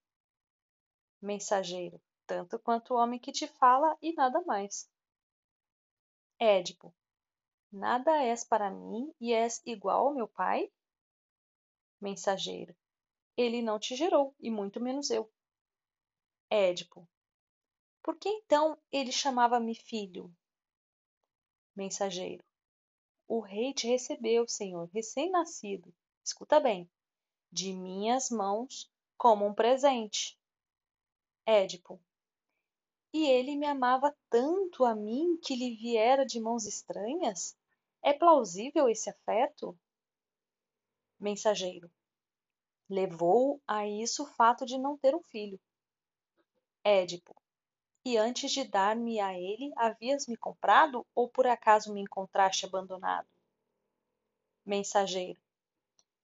Mensageiro. Tanto quanto o homem que te fala e nada mais. Édipo. Nada és para mim e és igual ao meu pai? Mensageiro. Ele não te gerou, e muito menos eu. Édipo. Por que então ele chamava-me filho? Mensageiro. O rei te recebeu, Senhor, recém-nascido. Escuta bem. De minhas mãos, como um presente. Édipo. E ele me amava tanto a mim que lhe viera de mãos estranhas? É plausível esse afeto? Mensageiro. Levou a isso o fato de não ter um filho. Édipo. E antes de dar-me a ele, havias me comprado ou por acaso me encontraste abandonado? Mensageiro.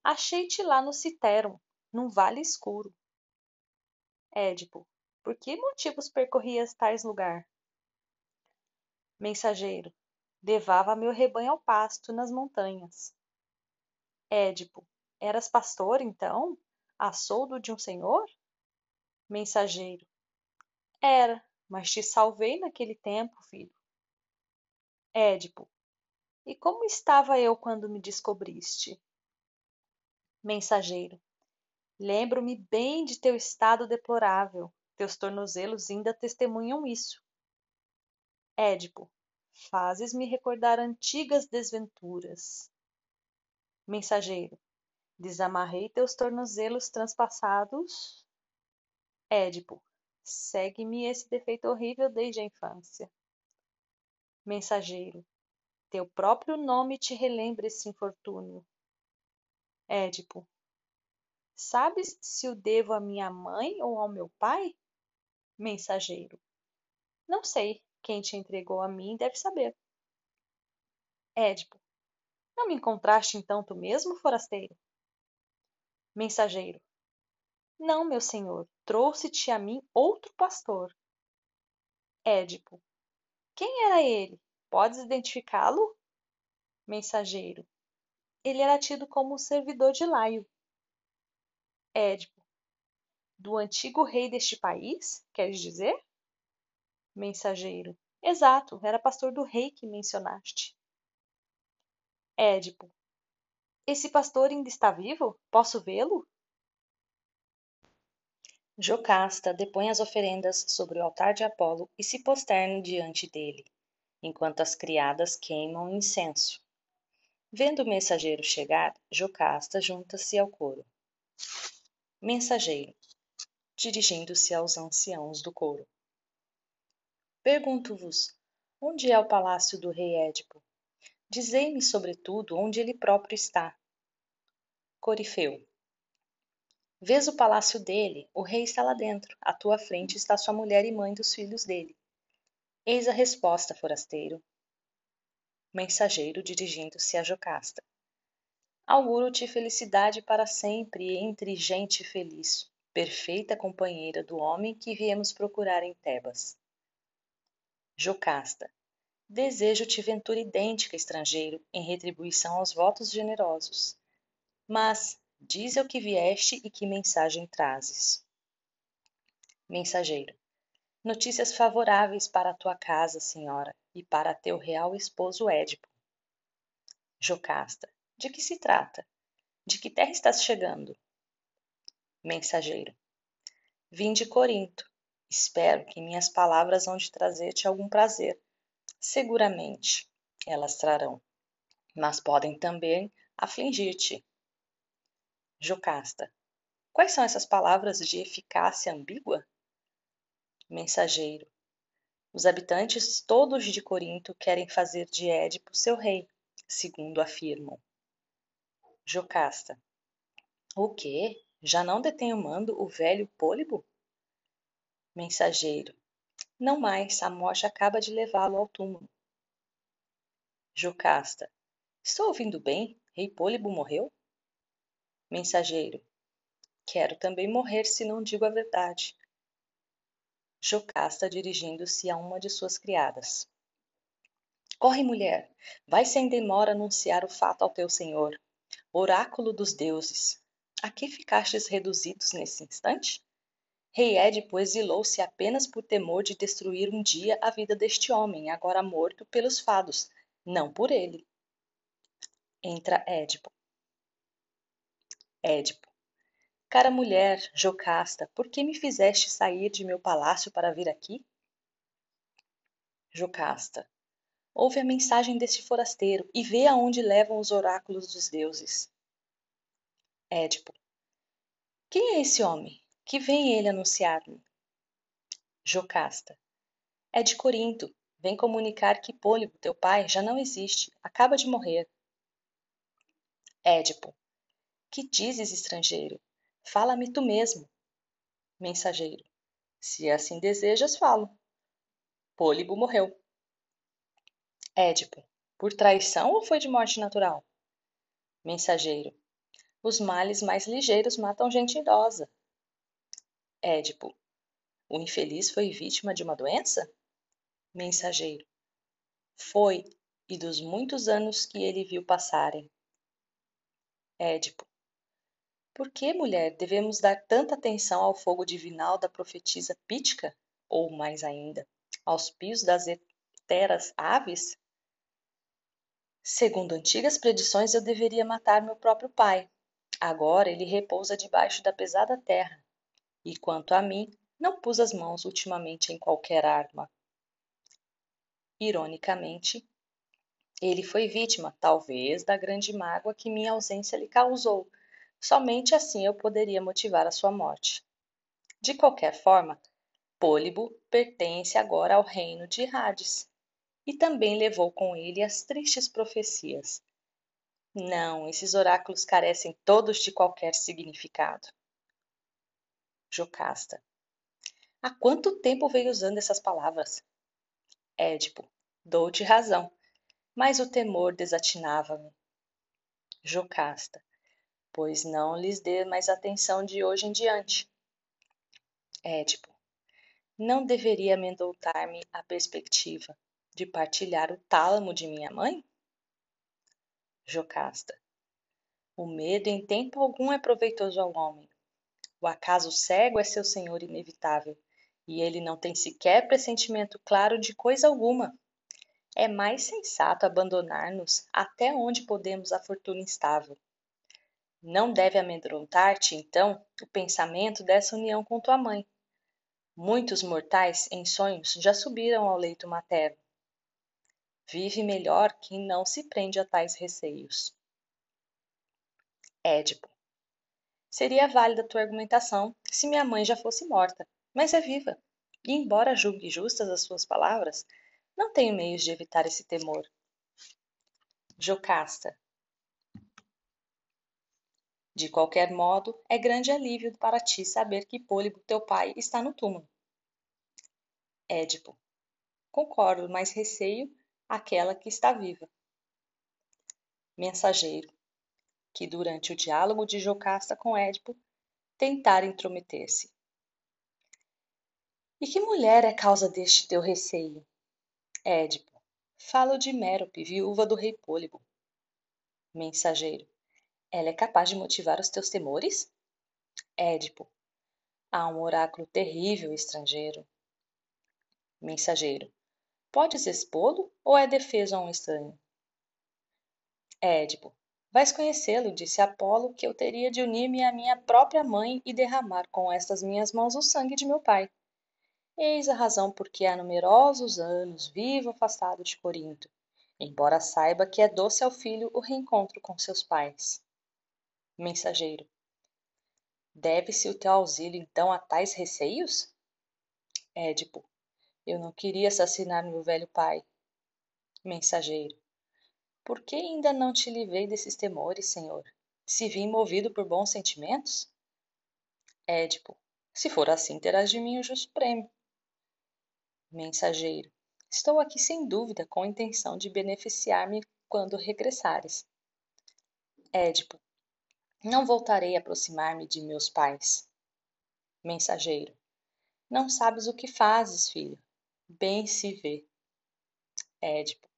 Achei-te lá no Citerum, num vale escuro. Édipo. Por que motivos percorrias tais lugar? Mensageiro levava meu rebanho ao pasto nas montanhas. Édipo, eras pastor, então, a soldo de um senhor? Mensageiro, era, mas te salvei naquele tempo, filho. Édipo, e como estava eu quando me descobriste? Mensageiro, lembro-me bem de teu estado deplorável, teus tornozelos ainda testemunham isso. Édipo, fazes-me recordar antigas desventuras. Mensageiro, desamarrei teus tornozelos transpassados. Édipo, segue-me esse defeito horrível desde a infância. Mensageiro, teu próprio nome te relembra esse infortúnio. Édipo, sabes se o devo à minha mãe ou ao meu pai? Mensageiro, não sei. Quem te entregou a mim deve saber. Édipo, não me encontraste então tu mesmo, forasteiro? Mensageiro, não, meu senhor, trouxe-te a mim outro pastor. Édipo, quem era ele? Podes identificá-lo? Mensageiro, ele era tido como servidor de Laio. Édipo, do antigo rei deste país, queres dizer? Mensageiro, exato, era pastor do rei que mencionaste. Édipo, esse pastor ainda está vivo? Posso vê-lo? Jocasta depõe as oferendas sobre o altar de Apolo e se posterna diante dele, enquanto as criadas queimam incenso. Vendo o mensageiro chegar, Jocasta junta-se ao coro. Mensageiro, dirigindo-se aos anciãos do coro. Pergunto-vos, onde é o palácio do rei Édipo? Dizei-me, sobretudo, onde ele próprio está. Corifeu. Vês o palácio dele, o rei está lá dentro, à tua frente está sua mulher e mãe dos filhos dele. Eis a resposta, forasteiro. Mensageiro dirigindo-se a Jocasta. Auguro-te felicidade para sempre entre gente feliz, perfeita companheira do homem que viemos procurar em Tebas. Jocasta. Desejo-te ventura idêntica, estrangeiro, em retribuição aos votos generosos. Mas, dize ao que vieste e que mensagem trazes. Mensageiro. Notícias favoráveis para a tua casa, senhora, e para teu real esposo Édipo. Jocasta. De que se trata? De que terra estás chegando? Mensageiro. Vim de Corinto, Espero que minhas palavras hão de trazer-te algum prazer. Seguramente elas trarão, mas podem também afligir-te. Jocasta. Quais são essas palavras de eficácia ambígua? Mensageiro. Os habitantes todos de Corinto querem fazer de Édipo seu rei, segundo afirmam. Jocasta. O quê? Já não detém o mando o velho Pôlibo? Mensageiro. Não mais, a morte acaba de levá-lo ao túmulo. Jocasta. Estou ouvindo bem? Rei Pôlibo morreu? Mensageiro. Quero também morrer se não digo a verdade. Jocasta dirigindo-se a uma de suas criadas. Corre, mulher, vai sem demora anunciar o fato ao teu senhor, oráculo dos deuses. A que ficastes reduzidos nesse instante? Rei Édipo exilou-se apenas por temor de destruir um dia a vida deste homem, agora morto pelos fados, não por ele. Entra Édipo. Édipo. Cara mulher, Jocasta, por que me fizeste sair de meu palácio para vir aqui? Jocasta. Ouve a mensagem deste forasteiro e vê aonde levam os oráculos dos deuses. Édipo. Quem é esse homem? Que vem ele anunciar-me? Jocasta. É de Corinto. Vem comunicar que Pólibo, teu pai, já não existe. Acaba de morrer. Édipo. Que dizes, estrangeiro? Fala-me tu mesmo. Mensageiro. Se assim desejas, falo. Pólibo morreu. Édipo. Por traição ou foi de morte natural? Mensageiro. Os males mais ligeiros matam gente idosa. Édipo. O infeliz foi vítima de uma doença? Mensageiro. Foi, e dos muitos anos que ele viu passarem. Édipo. Por que, mulher, devemos dar tanta atenção ao fogo divinal da profetisa Pítica, ou mais ainda, aos pios das eteras aves? Segundo antigas predições, eu deveria matar meu próprio pai. Agora ele repousa debaixo da pesada terra. E quanto a mim, não pus as mãos ultimamente em qualquer arma. Ironicamente, ele foi vítima, talvez, da grande mágoa que minha ausência lhe causou. Somente assim eu poderia motivar a sua morte. De qualquer forma, Pólibo pertence agora ao reino de Hades e também levou com ele as tristes profecias. Não, esses oráculos carecem todos de qualquer significado. Jocasta. Há quanto tempo veio usando essas palavras? Édipo. Dou-te razão mas o temor desatinava-me. Jocasta, pois não lhes dê mais atenção de hoje em diante. Édipo, não deveria amedrontar-me a perspectiva de partilhar o tálamo de minha mãe? Jocasta, o medo em tempo algum é proveitoso ao homem. O acaso cego é seu senhor inevitável, e ele não tem sequer pressentimento claro de coisa alguma é mais sensato abandonar-nos até onde podemos a fortuna instável. Não deve amedrontar-te, então, o pensamento dessa união com tua mãe. Muitos mortais, em sonhos, já subiram ao leito materno. Vive melhor quem não se prende a tais receios. Édipo. Seria válida tua argumentação se minha mãe já fosse morta, mas é viva. E embora julgue justas as suas palavras, não tenho meios de evitar esse temor. Jocasta. De qualquer modo, é grande alívio para ti saber que Pólibo, teu pai, está no túmulo. Édipo. Concordo, mas receio aquela que está viva. Mensageiro. Que durante o diálogo de Jocasta com Édipo, tentar intrometer-se. E que mulher é causa deste teu receio? Édipo. Falo de Mérope, viúva do rei Pólibo. Mensageiro. Ela é capaz de motivar os teus temores? Édipo. Há um oráculo terrível, estrangeiro. Mensageiro. Podes expô-lo ou é defeso a um estranho? Édipo. Vais conhecê-lo, disse Apolo, que eu teria de unir-me à minha própria mãe e derramar com estas minhas mãos o sangue de meu pai. Eis a razão por que há numerosos anos vivo afastado de Corinto, embora saiba que é doce ao filho o reencontro com seus pais. Mensageiro. Deve-se o teu auxílio então a tais receios? Édipo. Eu não queria assassinar meu velho pai. Mensageiro. Por que ainda não te livrei desses temores, senhor? Se vim movido por bons sentimentos? Édipo. Se for assim, terás de mim o justo prêmio. Mensageiro. Estou aqui sem dúvida com a intenção de beneficiar-me quando regressares. Édipo. Não voltarei a aproximar-me de meus pais. Mensageiro. Não sabes o que fazes, filho. Bem se vê. Édipo.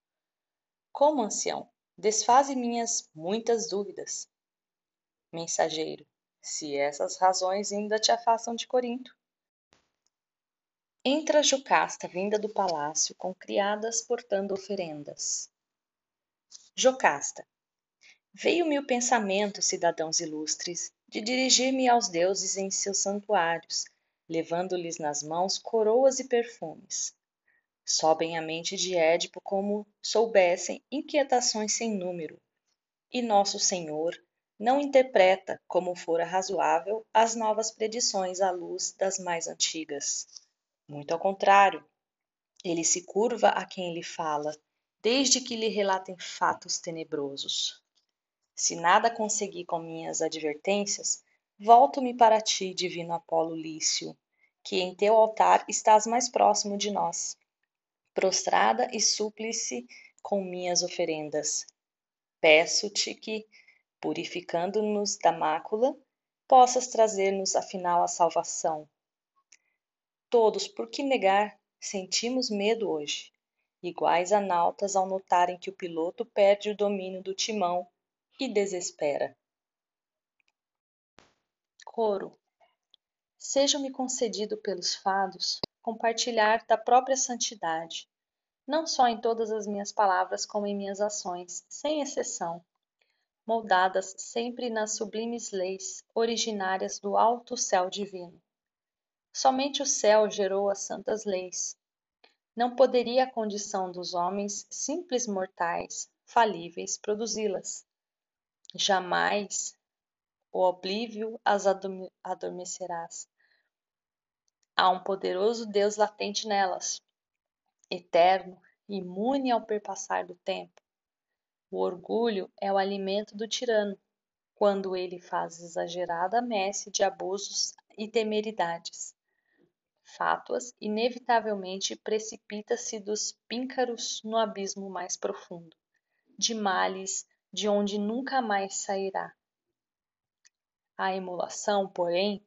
Como, ancião? Desfaze minhas muitas dúvidas. Mensageiro. Se essas razões ainda te afastam de Corinto. Entra Jocasta vinda do palácio com criadas portando oferendas. Jocasta. Veio-me o pensamento, cidadãos ilustres, de dirigir-me aos deuses em seus santuários, levando-lhes nas mãos coroas e perfumes. Sobem à mente de Édipo como soubessem inquietações sem número. E nosso Senhor não interpreta, como fora razoável, as novas predições à luz das mais antigas. Muito ao contrário, ele se curva a quem lhe fala, desde que lhe relatem fatos tenebrosos. Se nada consegui com minhas advertências, volto-me para ti, divino Apolo Lício, que em teu altar estás mais próximo de nós. Prostrada e súplice com minhas oferendas. Peço-te que, purificando-nos da mácula, possas trazer-nos afinal a salvação, Todos, por que negar, sentimos medo hoje. iguais a nautas ao notarem que o piloto perde o domínio do timão e desespera. Coro. Seja-me concedido pelos fados compartilhar da própria santidade, não só em todas as minhas palavras, como em minhas ações, sem exceção, moldadas sempre nas sublimes leis originárias do alto céu divino. Somente o céu gerou as santas leis. Não poderia a condição dos homens simples mortais, falíveis, produzi-las. Jamais o oblívio as adormecerás. Há um poderoso Deus latente nelas, eterno, imune ao perpassar do tempo. O orgulho é o alimento do tirano, quando ele faz exagerada messe de abusos e temeridades. Fátuas, inevitavelmente precipita-se dos píncaros no abismo mais profundo, de males de onde nunca mais sairá. A emulação, porém,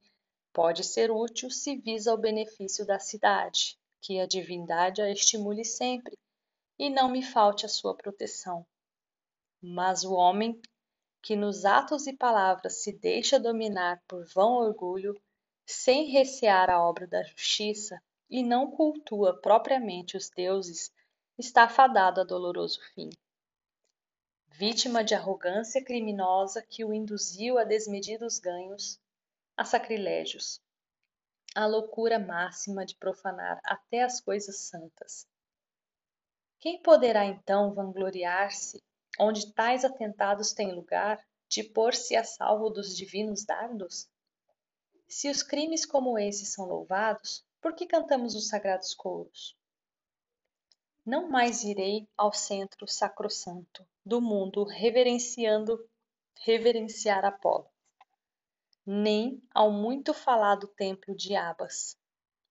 Pode ser útil se visa o benefício da cidade, que a divindade a estimule sempre, e não me falte a sua proteção. Mas o homem que nos atos e palavras se deixa dominar por vão orgulho, sem recear a obra da justiça, e não cultua propriamente os deuses, está fadado a doloroso fim. Vítima de arrogância criminosa que o induziu a desmedidos ganhos, a sacrilégios, a loucura máxima de profanar até as coisas santas. Quem poderá então vangloriar-se, onde tais atentados têm lugar, de pôr-se a salvo dos divinos dardos? Se os crimes como esses são louvados, por que cantamos os sagrados coros? Não mais irei ao centro sacrossanto do mundo reverenciando reverenciar Apolo nem ao muito falado templo de Abas,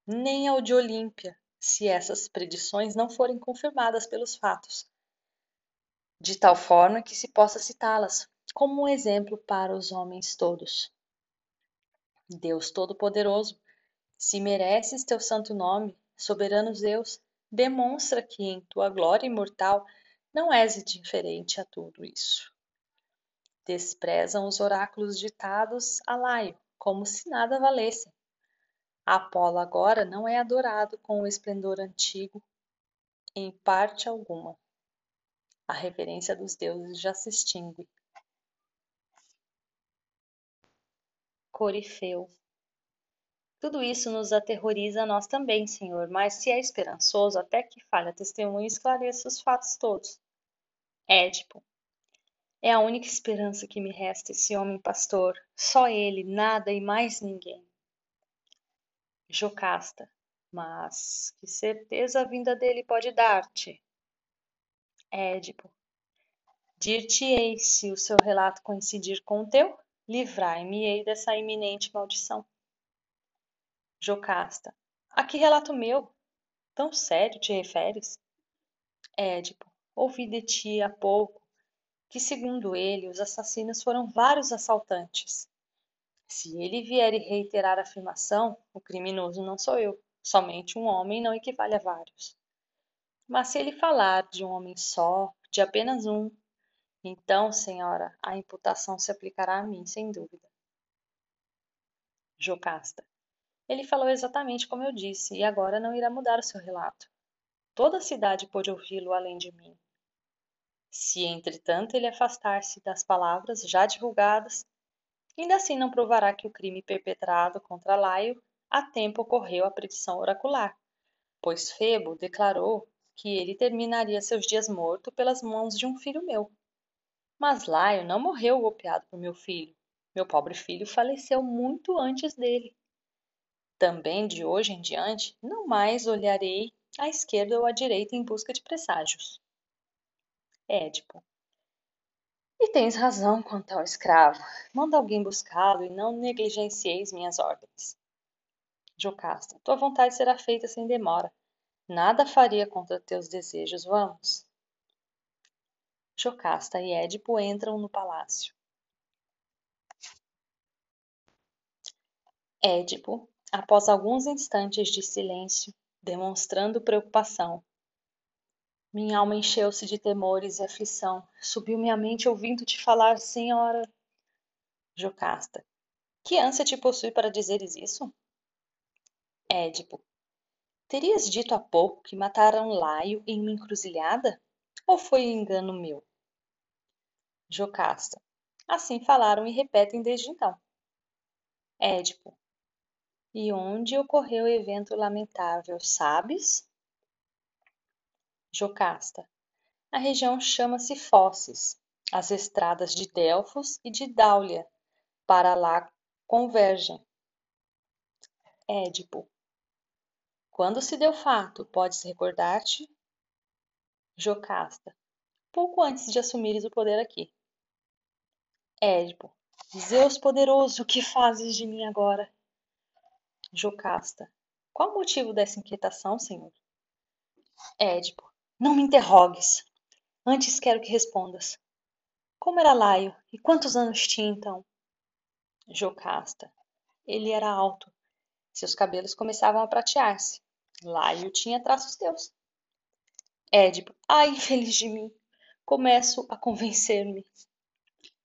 nem ao de Olímpia, se essas predições não forem confirmadas pelos fatos, de tal forma que se possa citá-las como um exemplo para os homens todos. Deus Todo-Poderoso, se mereces teu santo nome, soberano Deus, demonstra que em tua glória imortal não és indiferente a tudo isso. Desprezam os oráculos ditados a Laio, como se nada valessem. Apolo agora não é adorado com o esplendor antigo, em parte alguma. A reverência dos deuses já se extingue. Corifeu. Tudo isso nos aterroriza a nós também, Senhor, mas se é esperançoso, até que falha testemunho esclareça os fatos todos. Édipo. É a única esperança que me resta esse homem pastor, só ele, nada e mais ninguém. Jocasta, mas que certeza a vinda dele pode dar-te? Édipo, dir-te-ei se o seu relato coincidir com o teu, livrai-me-ei dessa iminente maldição. Jocasta, a que relato meu? Tão sério te referes? Édipo, ouvi de ti há pouco que, segundo ele, os assassinos foram vários assaltantes. Se ele vier e reiterar a afirmação, o criminoso não sou eu, somente um homem não equivale a vários. Mas se ele falar de um homem só, de apenas um, então, senhora, a imputação se aplicará a mim, sem dúvida. Jocasta. Ele falou exatamente como eu disse, e agora não irá mudar o seu relato. Toda a cidade pôde ouvi-lo além de mim. Se, entretanto, ele afastar-se das palavras já divulgadas, ainda assim não provará que o crime perpetrado contra Laio a tempo ocorreu a predição oracular, pois Febo declarou que ele terminaria seus dias morto pelas mãos de um filho meu. Mas Laio não morreu golpeado por meu filho. Meu pobre filho faleceu muito antes dele. Também de hoje em diante não mais olharei à esquerda ou à direita em busca de presságios. Édipo. E tens razão quanto ao escravo. Manda alguém buscá-lo e não negligencieis minhas ordens. Jocasta, tua vontade será feita sem demora. Nada faria contra teus desejos, vamos. Jocasta e Édipo entram no palácio. Édipo, após alguns instantes de silêncio, demonstrando preocupação, Minha alma encheu-se de temores e aflição. Subiu minha mente ouvindo-te falar, senhora. Jocasta. Que ânsia te possui para dizeres isso? Édipo. Terias dito há pouco que mataram Laio em uma encruzilhada? Ou foi engano meu? Jocasta. Assim falaram e repetem desde então. Édipo. E onde ocorreu o evento lamentável, sabes? Jocasta. A região chama-se Fosses. As estradas de Delfos e de Dáulia para lá convergem. Édipo. Quando se deu fato, podes recordar-te? Jocasta. Pouco antes de assumires o poder aqui. Édipo. Zeus poderoso, o que fazes de mim agora? Jocasta. Qual o motivo dessa inquietação, senhor? Édipo. Não me interrogues. Antes quero que respondas. Como era Laio e quantos anos tinha então? Jocasta. Ele era alto. Seus cabelos começavam a pratear-se. Laio tinha traços teus. Édipo. Ai, infeliz de mim. Começo a convencer-me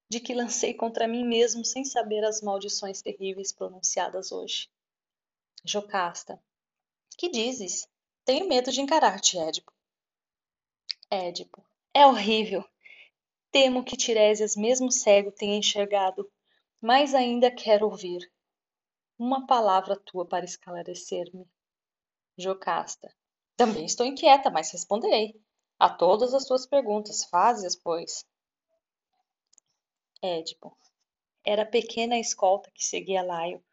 de que lancei contra mim mesmo sem saber as maldições terríveis pronunciadas hoje. Jocasta. Que dizes? Tenho medo de encarar-te, Édipo. Édipo. É horrível. Temo que Tiresias, mesmo cego, tenha enxergado, mas ainda quero ouvir. Uma palavra tua para esclarecer-me. Jocasta. Também estou inquieta, mas responderei. A todas as tuas perguntas, faze-as, pois. Édipo. Era pequena a escolta que seguia Laio,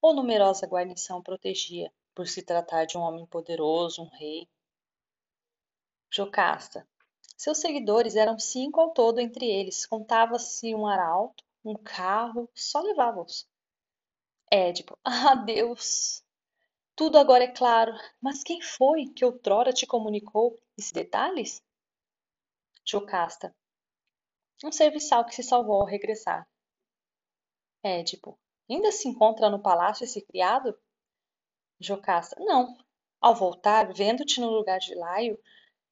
ou numerosa guarnição protegia, por se tratar de um homem poderoso, um rei. Jocasta. Seus seguidores eram cinco ao todo entre eles, contava-se um arauto, um carro, só levava-os. Édipo. Ah, Deus! Tudo agora é claro, mas quem foi que outrora te comunicou esses detalhes? Jocasta. Um serviçal que se salvou ao regressar. Édipo. Ainda se encontra no palácio esse criado? Jocasta. Não. Ao voltar, vendo-te no lugar de Laio,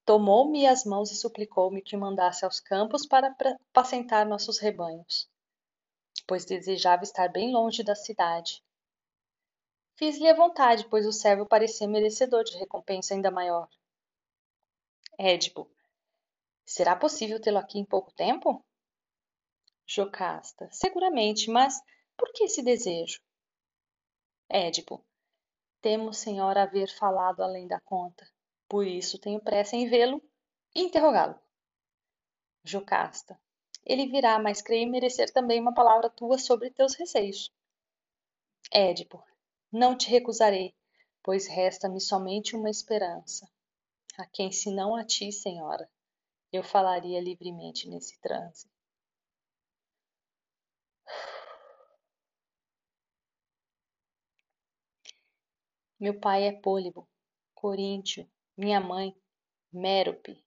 tomou-me as mãos e suplicou-me que mandasse aos campos para apacentar nossos rebanhos, pois desejava estar bem longe da cidade. Fiz-lhe a vontade, pois o servo parecia merecedor de recompensa ainda maior. Édipo. Será possível tê-lo aqui em pouco tempo? Jocasta. Seguramente, mas por que esse desejo? Édipo. Temo, senhora, haver falado além da conta. Por isso tenho pressa em vê-lo e interrogá-lo. Jocasta. Ele virá, mas creio merecer também uma palavra tua sobre teus receios. Édipo. Não te recusarei, pois resta-me somente uma esperança. A quem, senão a ti, senhora, eu falaria livremente nesse transe. Meu pai é Pólibo, Coríntio, minha mãe, Mérope,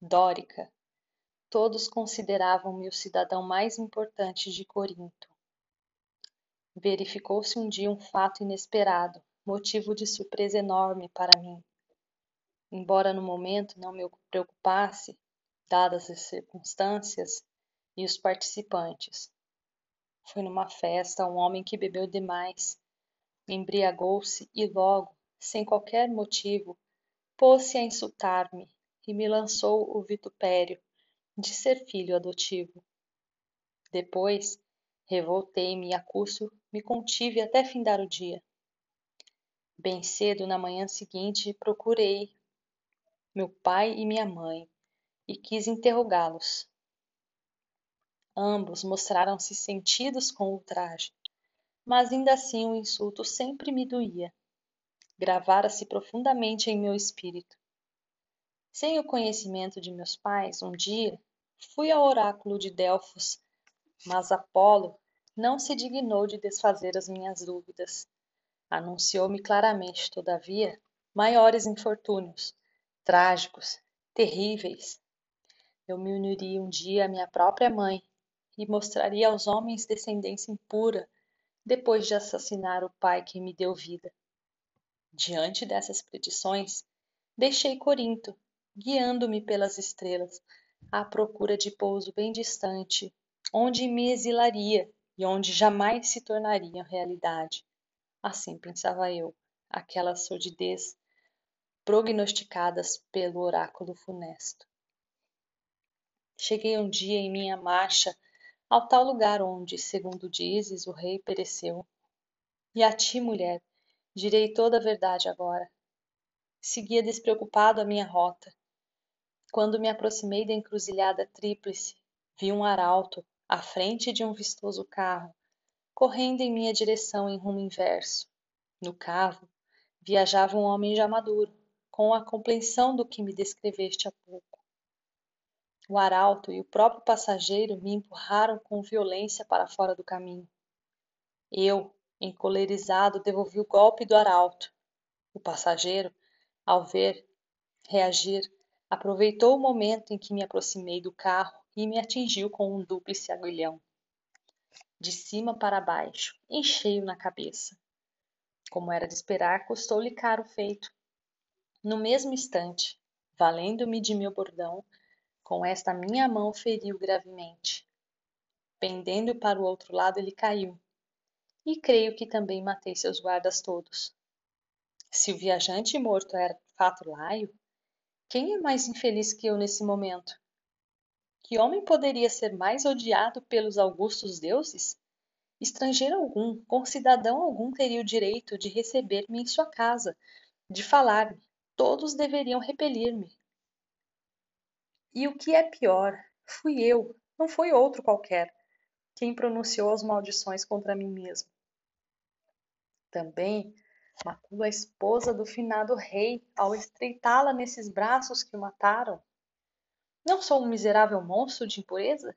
Dórica, todos consideravam-me o cidadão mais importante de Corinto. Verificou-se um dia um fato inesperado, motivo de surpresa enorme para mim. Embora no momento não me preocupasse, dadas as circunstâncias e os participantes. Foi numa festa um homem que bebeu demais, embriagou-se e logo, sem qualquer motivo, pôs-se a insultar-me e me lançou o vitupério de ser filho adotivo. Depois, revoltei-me a custo me contive até findar o dia. Bem cedo na manhã seguinte procurei meu pai e minha mãe e quis interrogá-los. Ambos mostraram-se sentidos com o ultraje, mas ainda assim o insulto sempre me doía. Gravara-se profundamente em meu espírito. Sem o conhecimento de meus pais, um dia fui ao oráculo de Delfos, mas Apolo não se dignou de desfazer as minhas dúvidas. Anunciou-me claramente, todavia, maiores infortúnios, trágicos, terríveis, eu me uniria um dia à minha própria mãe e mostraria aos homens descendência impura depois de assassinar o pai que me deu vida. Diante dessas predições, deixei Corinto guiando-me pelas estrelas, à procura de pouso bem distante, onde me exilaria e onde jamais se tornaria realidade. Assim pensava eu, aquelas sordidez prognosticadas pelo oráculo funesto. Cheguei um dia em minha marcha ao tal lugar onde, segundo dizes, o rei pereceu. E a ti, mulher, direi toda a verdade agora. Seguia despreocupado a minha rota. Quando me aproximei da encruzilhada tríplice, vi um arauto à frente de um vistoso carro, correndo em minha direção em rumo inverso. No carro viajava um homem já maduro, com a compreensão do que me descreveste há pouco. O arauto e o próprio passageiro me empurraram com violência para fora do caminho. Eu, encolerizado, devolvi o golpe do arauto. O passageiro, ao ver reagir, aproveitou o momento em que me aproximei do carro e me atingiu com um dúplice aguilhão. De cima para baixo, em cheio na cabeça. Como era de esperar, custou-lhe caro feito. No mesmo instante, valendo-me de meu bordão, com esta minha mão feriu gravemente. Pendendo para o outro lado, ele caiu. E creio que também matei seus guardas todos. Se o viajante morto era fato laio, quem é mais infeliz que eu nesse momento? Que homem poderia ser mais odiado pelos augustos deuses? Estrangeiro algum, concidadão algum teria o direito de receber-me em sua casa, de falar-me, todos deveriam repelir-me. E o que é pior, fui eu, não foi outro qualquer, quem pronunciou as maldições contra mim mesmo. Também matou a esposa do finado rei ao estreitá-la nesses braços que o mataram. Não sou um miserável monstro de impureza?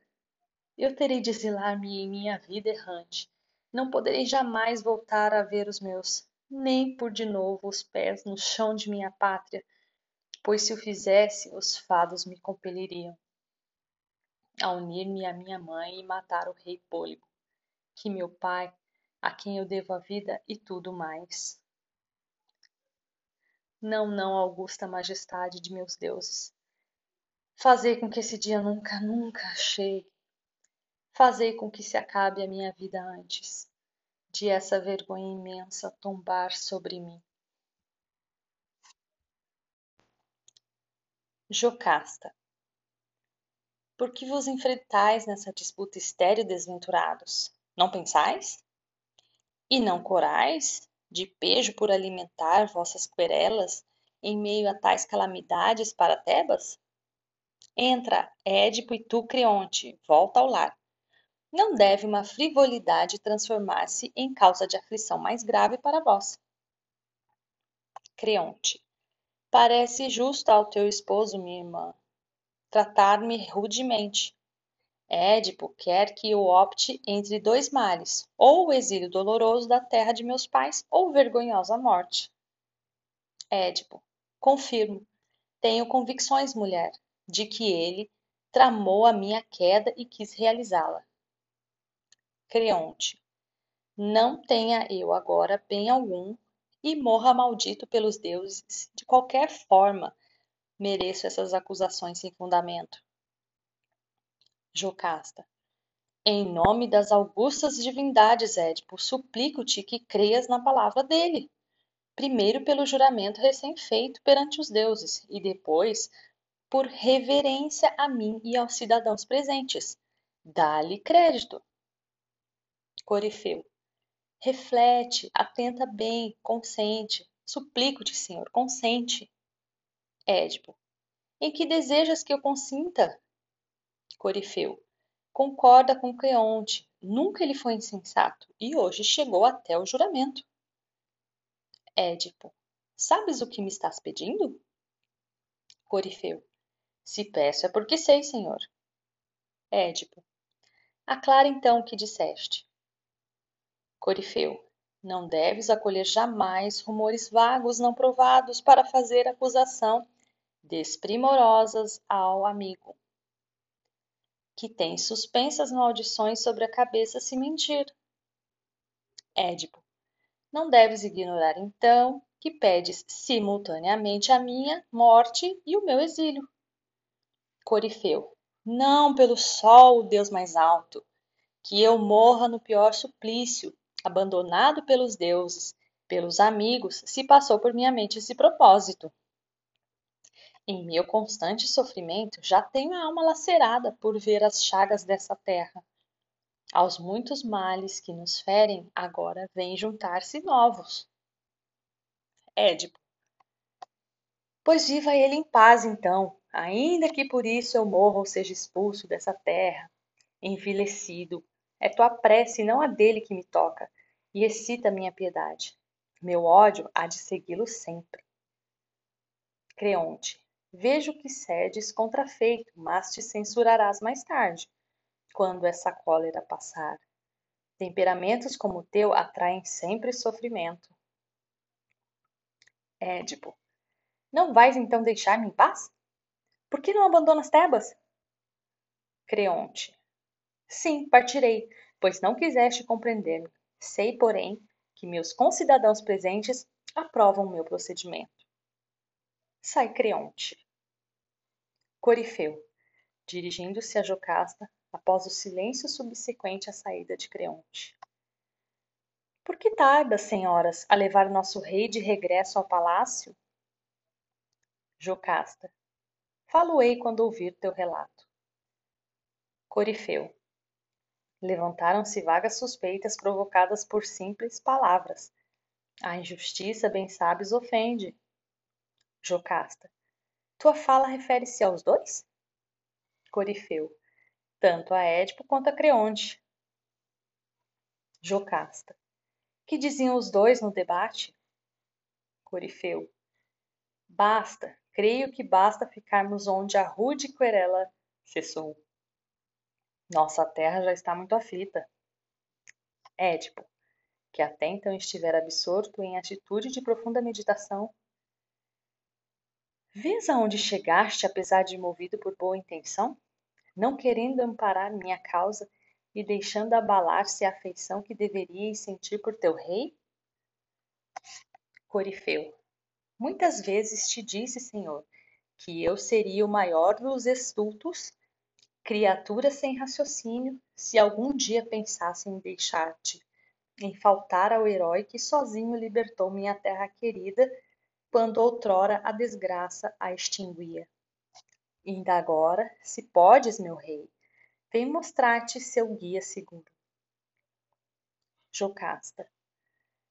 Eu terei de exilar-me em minha vida errante. Não poderei jamais voltar a ver os meus nem por de novo os pés no chão de minha pátria, pois se o fizesse, os fados me compeliriam a unir-me à minha mãe e matar o rei Pôligo, que meu pai, a quem eu devo a vida e tudo mais. Não, não, augusta majestade de meus deuses. Fazei com que esse dia nunca, nunca chegue. Fazei com que se acabe a minha vida antes de essa vergonha imensa tombar sobre mim. Jocasta. Por que vos enfrentais nessa disputa estéril, desventurados? Não pensais? E não corais, de pejo por alimentar vossas querelas em meio a tais calamidades para Tebas? Entra, Édipo e tu, Creonte, volta ao lar. Não deve uma frivolidade transformar-se em causa de aflição mais grave para vós. Creonte. Parece justo ao teu esposo, minha irmã, tratar-me rudemente. Édipo quer que eu opte entre dois males, ou o exílio doloroso da terra de meus pais, ou vergonhosa morte. Édipo, confirmo, tenho convicções, mulher, de que ele tramou a minha queda e quis realizá-la. Creonte, não tenha eu agora bem algum e morra maldito pelos deuses, de qualquer forma mereço essas acusações sem fundamento. Jocasta, em nome das augustas divindades, Édipo, suplico-te que creias na palavra dele. Primeiro pelo juramento recém-feito perante os deuses, e depois por reverência a mim e aos cidadãos presentes. Dá-lhe crédito. Corifeu. Reflete, atenta bem, consente. Suplico-te, Senhor, consente. Édipo. Em que desejas que eu consinta? Corifeu. Concorda com Creonte. Nunca ele foi insensato e hoje chegou até o juramento. Édipo. Sabes o que me estás pedindo? Corifeu. Se peço é porque sei, senhor. Édipo. Aclara então o que disseste. Corifeu, não deves acolher jamais rumores vagos não provados para fazer acusação desprimorosas ao amigo, que tem suspensas maldições sobre a cabeça se mentir. Édipo, não deves ignorar então que pedes simultaneamente a minha morte e o meu exílio. Corifeu. Não pelo sol, Deus mais alto, que eu morra no pior suplício, abandonado pelos deuses, pelos amigos, se passou por minha mente esse propósito. Em meu constante sofrimento, já tenho a alma lacerada por ver as chagas dessa terra. Aos muitos males que nos ferem, agora vêm juntar-se novos. Édipo. Pois viva ele em paz, então, ainda que por isso eu morra ou seja expulso dessa terra, envilecido. É tua prece, não a dele, que me toca, e excita minha piedade. Meu ódio há de segui-lo sempre. Creonte. Vejo que cedes contrafeito, mas te censurarás mais tarde, quando essa cólera passar. Temperamentos como o teu atraem sempre sofrimento. Édipo. Não vais então deixar-me em paz? Por que não abandonas Tebas? Creonte. Sim, partirei, pois não quiseste compreender-me. Sei, porém, que meus concidadãos presentes aprovam meu procedimento. Sai Creonte. Corifeu, dirigindo-se a Jocasta, após o silêncio subsequente à saída de Creonte. Por que tardas, senhoras, a levar nosso rei de regresso ao palácio? Jocasta. Falo-ei quando ouvir teu relato. Corifeu. Levantaram-se vagas suspeitas provocadas por simples palavras. A injustiça, bem sabes, ofende. Jocasta. Tua fala refere-se aos dois? Corifeu. Tanto a Édipo quanto a Creonte. Jocasta. Que diziam os dois no debate? Corifeu. Basta, creio que basta ficarmos onde a rude querela cessou. Nossa terra já está muito aflita. Édipo, que até então estivera absorto em atitude de profunda meditação, Vês aonde chegaste, apesar de movido por boa intenção? Não querendo amparar minha causa e deixando abalar-se a afeição que deverias sentir por teu rei? Corifeu. Muitas vezes te disse, Senhor, que eu seria o maior dos estultos, criatura sem raciocínio, se algum dia pensasse em deixar-te, em faltar ao herói que sozinho libertou minha terra querida quando outrora a desgraça a extinguia. Inda agora, se podes, meu rei, vem mostrar-te seu guia seguro. Jocasta.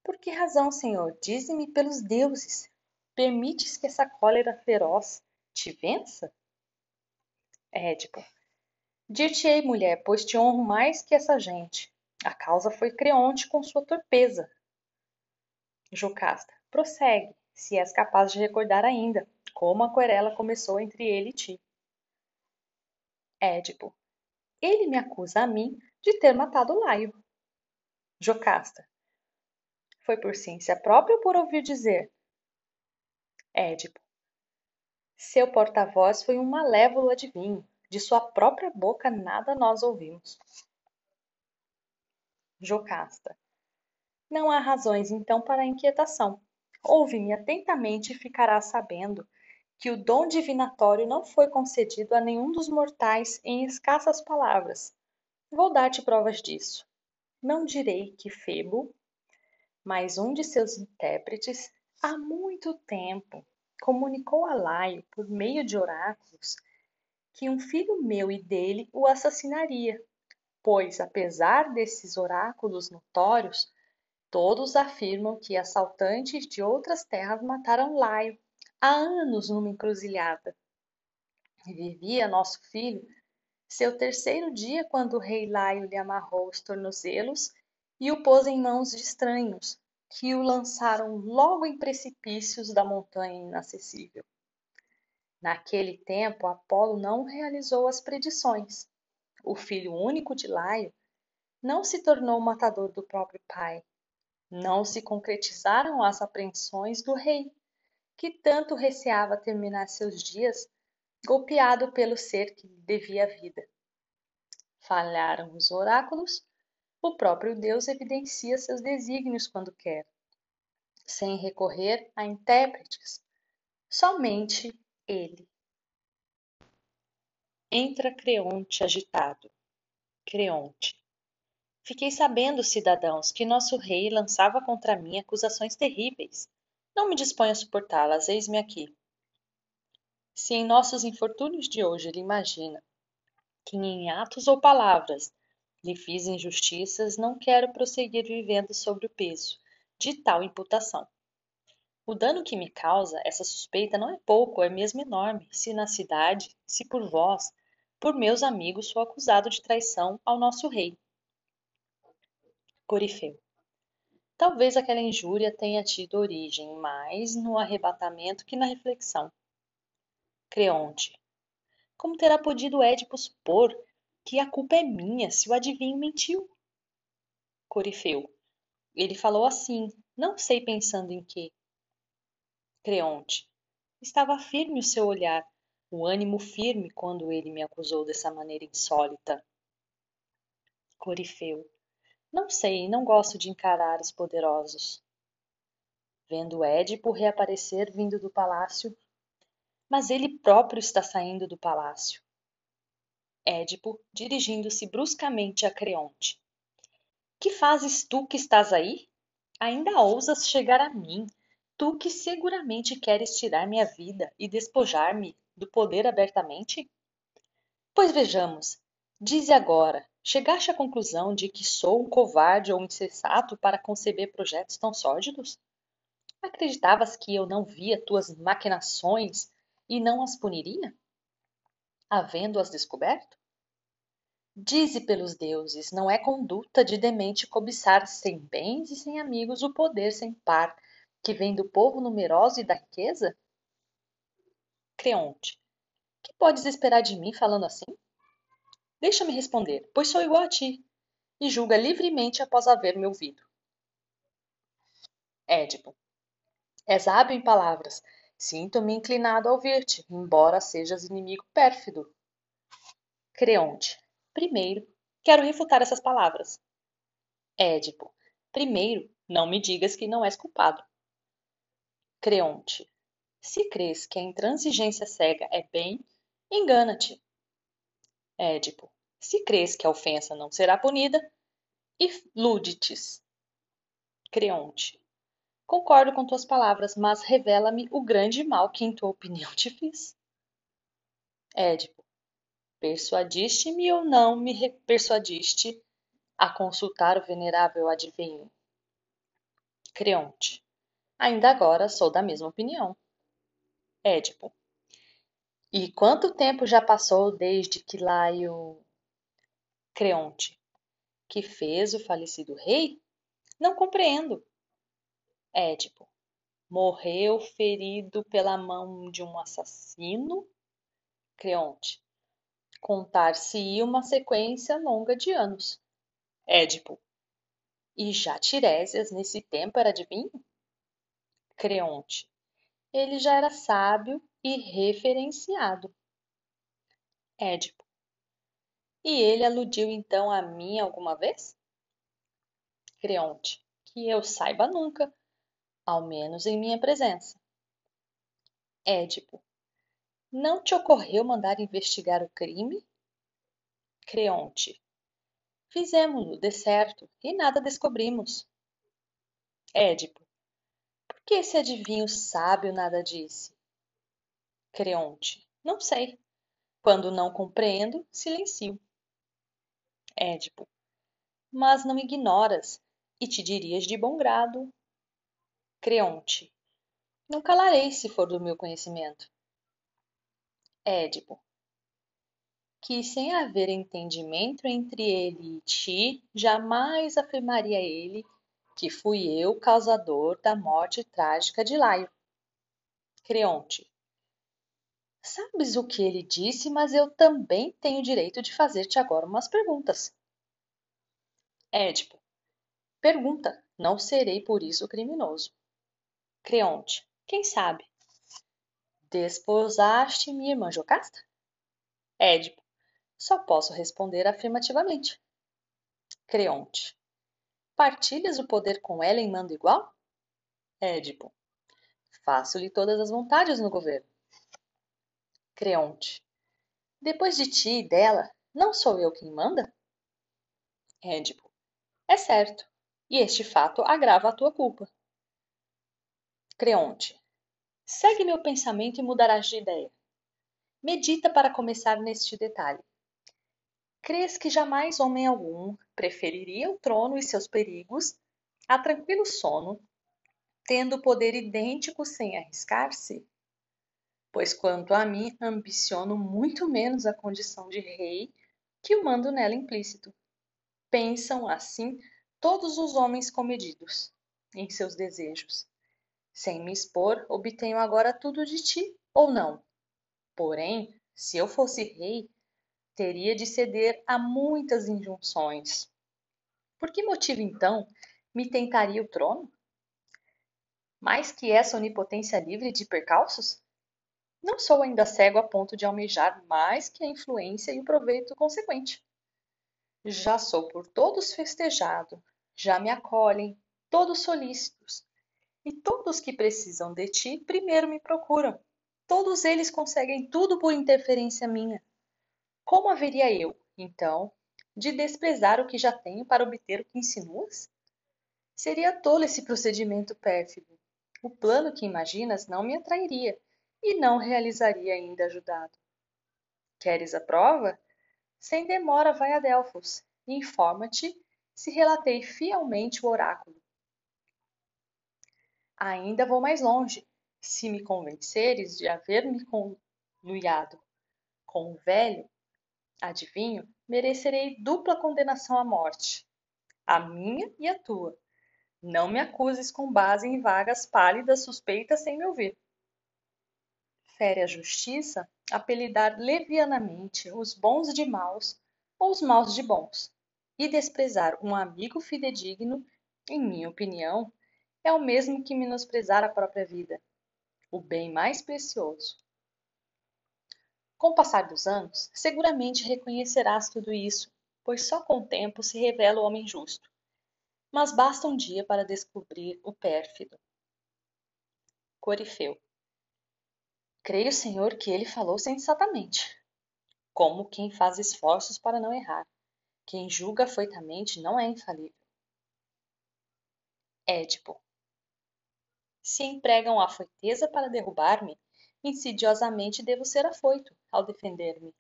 Por que razão, senhor? Dize-me pelos deuses. Permites que essa cólera feroz te vença? Édipo. Dir-te-ei, mulher, pois te honro mais que essa gente. A causa foi Creonte com sua torpeza. Jocasta. Prossegue se és capaz de recordar ainda como a querela começou entre ele e ti. Édipo. Ele me acusa a mim de ter matado Laio. Jocasta. Foi por ciência própria ou por ouvir dizer? Édipo. Seu porta-voz foi um malévolo adivinho. De sua própria boca nada nós ouvimos. Jocasta. Não há razões, então, para a inquietação. Ouve-me atentamente e ficarás sabendo que o dom divinatório não foi concedido a nenhum dos mortais em escassas palavras. Vou dar-te provas disso. Não direi que Febo, mas um de seus intérpretes, há muito tempo, comunicou a Laio, por meio de oráculos, que um filho meu e dele o assassinaria, pois, apesar desses oráculos notórios, Todos afirmam que assaltantes de outras terras mataram Laio há anos numa encruzilhada. Vivia nosso filho seu terceiro dia quando o rei Laio lhe amarrou os tornozelos e o pôs em mãos de estranhos, que o lançaram logo em precipícios da montanha inacessível. Naquele tempo, Apolo não realizou as predições. O filho único de Laio não se tornou matador do próprio pai, não se concretizaram as apreensões do rei, que tanto receava terminar seus dias golpeado pelo ser que lhe devia a vida. Falharam os oráculos, o próprio Deus evidencia seus desígnios quando quer. sem recorrer a intérpretes, somente ele. Entra Creonte agitado. Creonte. Fiquei sabendo, cidadãos, que nosso rei lançava contra mim acusações terríveis. Não me disponho a suportá-las, eis-me aqui. Se em nossos infortúnios de hoje ele imagina que em atos ou palavras lhe fiz injustiças, não quero prosseguir vivendo sobre o peso de tal imputação. O dano que me causa essa suspeita não é pouco, é mesmo enorme, se na cidade, se por vós, por meus amigos, sou acusado de traição ao nosso rei. Corifeu. Talvez aquela injúria tenha tido origem mais no arrebatamento que na reflexão. Creonte. Como terá podido Édipo supor que a culpa é minha se o adivinho mentiu. Corifeu. Ele falou assim, não sei pensando em quê. Creonte. Estava firme o seu olhar, o ânimo firme quando ele me acusou dessa maneira insólita. Corifeu. Não sei, não gosto de encarar os poderosos. Vendo Édipo reaparecer vindo do palácio, mas ele próprio está saindo do palácio. Édipo, dirigindo-se bruscamente a Creonte. Que fazes tu que estás aí? Ainda ousas chegar a mim, tu que seguramente queres tirar minha vida e despojar-me do poder abertamente? Pois vejamos, dize agora, chegaste à conclusão de que sou um covarde ou insensato para conceber projetos tão sórdidos? Acreditavas que eu não via tuas maquinações e não as puniria? havendo-as descoberto? Dize pelos deuses, não é conduta de demente cobiçar sem bens e sem amigos o poder sem par, que vem do povo numeroso e da riqueza? Creonte, que podes esperar de mim falando assim? Deixa-me responder, pois sou igual a ti, e julga livremente após haver-me ouvido. Édipo, és hábil em palavras, Sinto-me inclinado a ouvir-te, embora sejas inimigo pérfido. Creonte. Primeiro, quero refutar essas palavras. Édipo. Primeiro, não me digas que não és culpado. Creonte. Se crês que a intransigência cega é bem, engana-te. Édipo. Se crês que a ofensa não será punida, ilude-te. Creonte. Concordo com tuas palavras, mas revela-me o grande mal que, em tua opinião, te fiz. Édipo, persuadiste-me ou não me persuadiste a consultar o venerável adivinho? Creonte, ainda agora sou da mesma opinião. Édipo, e quanto tempo já passou desde que Laio Creonte, que fez o falecido rei? Não compreendo. Édipo. Morreu ferido pela mão de um assassino? Creonte. Contar-se-ia uma sequência longa de anos. Édipo. E já Tiresias nesse tempo era adivinho? Creonte. Ele já era sábio e referenciado. Édipo. E ele aludiu então a mim alguma vez? Creonte. Que eu saiba nunca ao menos em minha presença. Édipo. Não te ocorreu mandar investigar o crime? Creonte. Fizemo-lo, de certo, e nada descobrimos. Édipo. Por que esse adivinho sábio nada disse? Creonte. Não sei. Quando não compreendo, silencio. Édipo. Mas não ignoras, e te dirias de bom grado Creonte. Não calarei se for do meu conhecimento. Édipo. Que sem haver entendimento entre ele e ti, jamais afirmaria ele que fui eu causador da morte trágica de Laio. Creonte. Sabes o que ele disse, mas eu também tenho direito de fazer-te agora umas perguntas. Édipo. Pergunta, não serei por isso criminoso. Creonte. Quem sabe? Desposaste minha irmã Jocasta? Édipo. Só posso responder afirmativamente. Creonte. Partilhas o poder com ela em mando igual? Édipo. Faço-lhe todas as vontades no governo. Creonte. Depois de ti e dela, não sou eu quem manda? Édipo. É certo, e este fato agrava a tua culpa. Creonte. Segue meu pensamento e mudarás de ideia. Medita para começar neste detalhe. Crês que jamais homem algum preferiria o trono e seus perigos a tranquilo sono, tendo poder idêntico sem arriscar-se? Pois quanto a mim, ambiciono muito menos a condição de rei que o mando nela implícito. Pensam assim todos os homens comedidos em seus desejos. Sem me expor, obtenho agora tudo de ti, ou não? Porém, se eu fosse rei, teria de ceder a muitas injunções. Por que motivo, então, me tentaria o trono? Mais que essa onipotência livre de percalços? Não sou ainda cego a ponto de almejar mais que a influência e o proveito consequente. Já sou por todos festejado, já me acolhem, todos solícitos, e todos que precisam de ti primeiro me procuram. Todos eles conseguem tudo por interferência minha. Como haveria eu, então, de desprezar o que já tenho para obter o que insinuas? Seria tolo esse procedimento pérfido. O plano que imaginas não me atrairia e não realizaria ainda ajudado. Queres a prova? Sem demora vai a Delfos e informa-te se relatei fielmente o oráculo. Ainda vou mais longe, se me convenceres de haver-me conluiado com o velho adivinho, merecerei dupla condenação à morte, a minha e a tua. Não me acuses com base em vagas pálidas suspeitas sem me ouvir. Fere a justiça apelidar levianamente os bons de maus ou os maus de bons, e desprezar um amigo fidedigno, em minha opinião, é o mesmo que menosprezar a própria vida, o bem mais precioso. Com o passar dos anos, seguramente reconhecerás tudo isso, pois só com o tempo se revela o homem justo. Mas basta um dia para descobrir o pérfido. Corifeu. Creio, Senhor, que ele falou sensatamente, como quem faz esforços para não errar. Quem julga afoitamente não é infalível. Édipo. Se empregam a afoiteza para derrubar-me, insidiosamente devo ser afoito ao defender-me.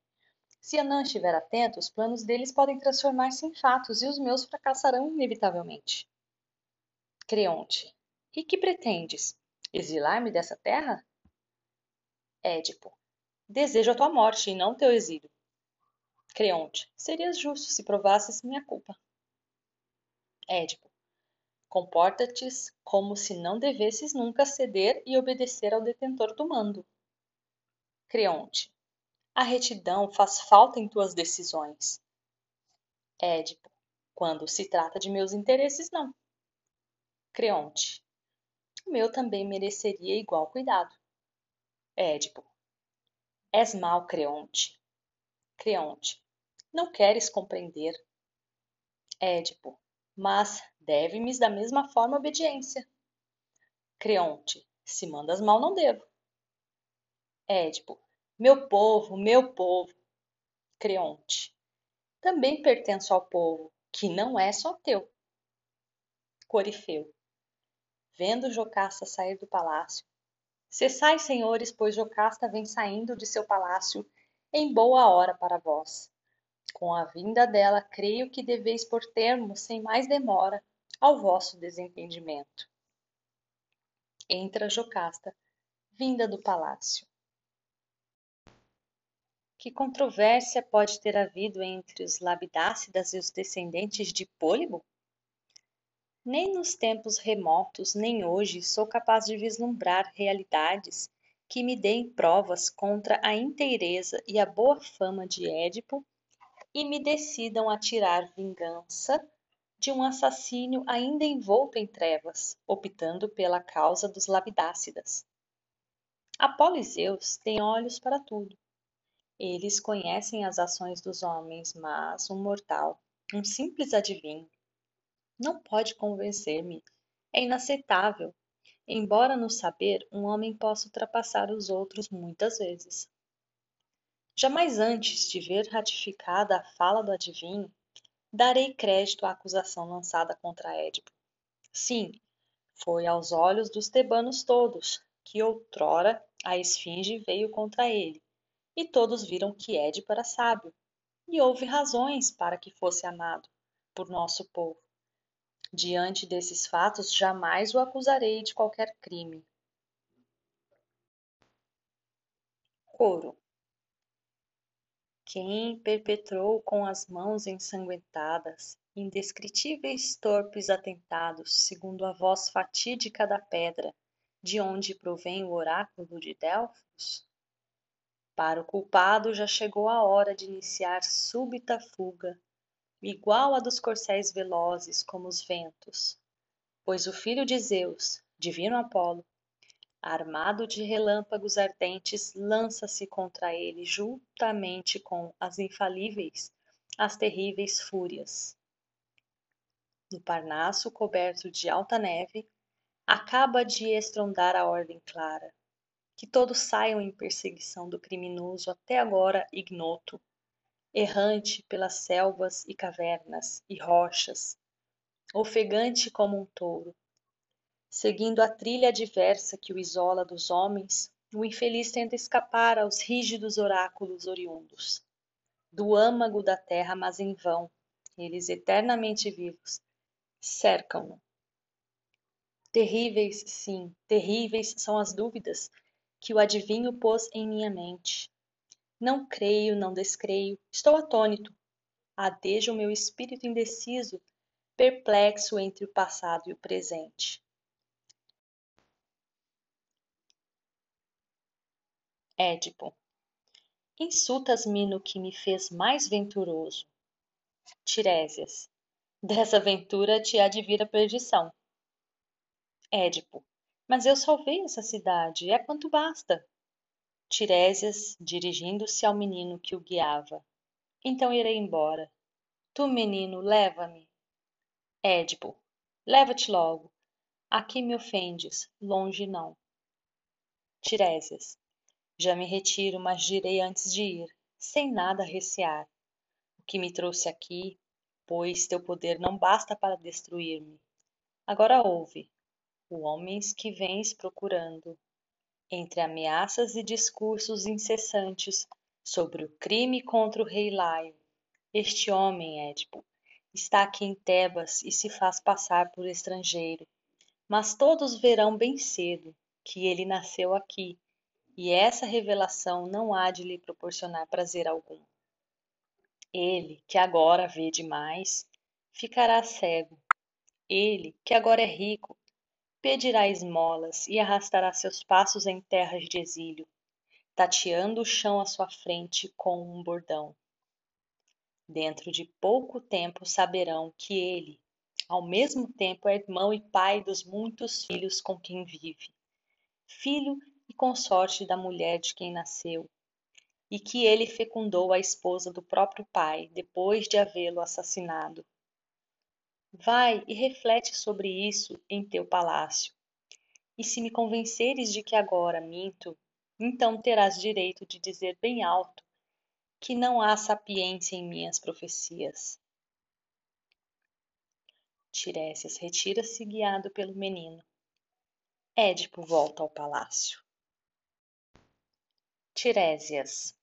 Se não estiver atento, os planos deles podem transformar-se em fatos e os meus fracassarão inevitavelmente. Creonte. E que pretendes? Exilar-me dessa terra? Édipo. Desejo a tua morte e não teu exílio. Creonte. Serias justo se provasses minha culpa. Édipo. Comporta-te como se não devesses nunca ceder e obedecer ao detentor do mando. Creonte. A retidão faz falta em tuas decisões. Édipo. Quando se trata de meus interesses, não. Creonte. O meu também mereceria igual cuidado. Édipo. És mal, Creonte. Creonte. Não queres compreender. Édipo. Mas deve-me da mesma forma obediência. Creonte. Se mandas mal, não devo. Édipo. Meu povo, meu povo. Creonte. Também pertenço ao povo, que não é só teu. Corifeu. Vendo Jocasta sair do palácio. Cessai, senhores, pois Jocasta vem saindo de seu palácio em boa hora para vós. Com a vinda dela, creio que deveis pôr termo, sem mais demora, ao vosso desentendimento. Entra Jocasta, vinda do palácio. Que controvérsia pode ter havido entre os Labidácidas e os descendentes de Pôlibo? Nem nos tempos remotos, nem hoje, sou capaz de vislumbrar realidades que me deem provas contra a inteireza e a boa fama de Édipo e me decidam a tirar vingança de um assassínio ainda envolto em trevas, optando pela causa dos Labidácidas. Apolo e Zeus têm olhos para tudo eles conhecem as ações dos homens, mas um mortal, um simples adivinho, não pode convencer-me. É inaceitável. embora no saber um homem possa ultrapassar os outros muitas vezes. Jamais antes de ver ratificada a fala do adivinho, darei crédito à acusação lançada contra Édipo. Sim, foi aos olhos dos tebanos todos que outrora a esfinge veio contra ele, e todos viram que Édipo era sábio, e houve razões para que fosse amado por nosso povo. Diante desses fatos, jamais o acusarei de qualquer crime. Coro. Quem perpetrou com as mãos ensanguentadas indescritíveis torpes atentados, segundo a voz fatídica da pedra, de onde provém o oráculo de Delfos? Para o culpado já chegou a hora de iniciar súbita fuga, igual à dos corcéis velozes como os ventos, pois o filho de Zeus, divino Apolo, armado de relâmpagos ardentes, lança-se contra ele juntamente com as infalíveis, as terríveis fúrias. No Parnaso coberto de alta neve, acaba de estrondar a ordem clara, que todos saiam em perseguição do criminoso até agora ignoto, errante pelas selvas e cavernas e rochas, ofegante como um touro, Seguindo a trilha adversa que o isola dos homens, o infeliz tenta escapar aos rígidos oráculos oriundos. Do âmago da terra, mas em vão, eles eternamente vivos, cercam-no. Terríveis, sim, terríveis são as dúvidas que o adivinho pôs em minha mente. Não creio, não descreio, estou atônito. Adeja o meu espírito indeciso, perplexo entre o passado e o presente. Édipo. Insultas-me no que me fez mais venturoso. Tiresias. Dessa ventura te há de vir a perdição. Édipo. Mas eu salvei essa cidade, é quanto basta. Tiresias, dirigindo-se ao menino que o guiava. Então irei embora. Tu, menino, leva-me. Édipo. Leva-te logo. Aqui me ofendes, longe não. Tiresias. Já me retiro, mas direi antes de ir, sem nada recear. O que me trouxe aqui, pois teu poder não basta para destruir-me. Agora ouve, o homens que vens procurando, entre ameaças e discursos incessantes sobre o crime contra o rei Laio. Este homem, Édipo, está aqui em Tebas e se faz passar por estrangeiro. Mas todos verão bem cedo que ele nasceu aqui e essa revelação não há de lhe proporcionar prazer algum. Ele, que agora vê demais, ficará cego. Ele, que agora é rico, pedirá esmolas e arrastará seus passos em terras de exílio, tateando o chão à sua frente com um bordão. Dentro de pouco tempo saberão que ele, ao mesmo tempo, é irmão e pai dos muitos filhos com quem vive, filho e consorte da mulher de quem nasceu, e que ele fecundou a esposa do próprio pai, depois de havê-lo assassinado. Vai e reflete sobre isso em teu palácio. E se me convenceres de que agora minto, então terás direito de dizer bem alto que não há sapiência em minhas profecias. Tiresias retira-se guiado pelo menino. Édipo volta ao palácio. Tiresias.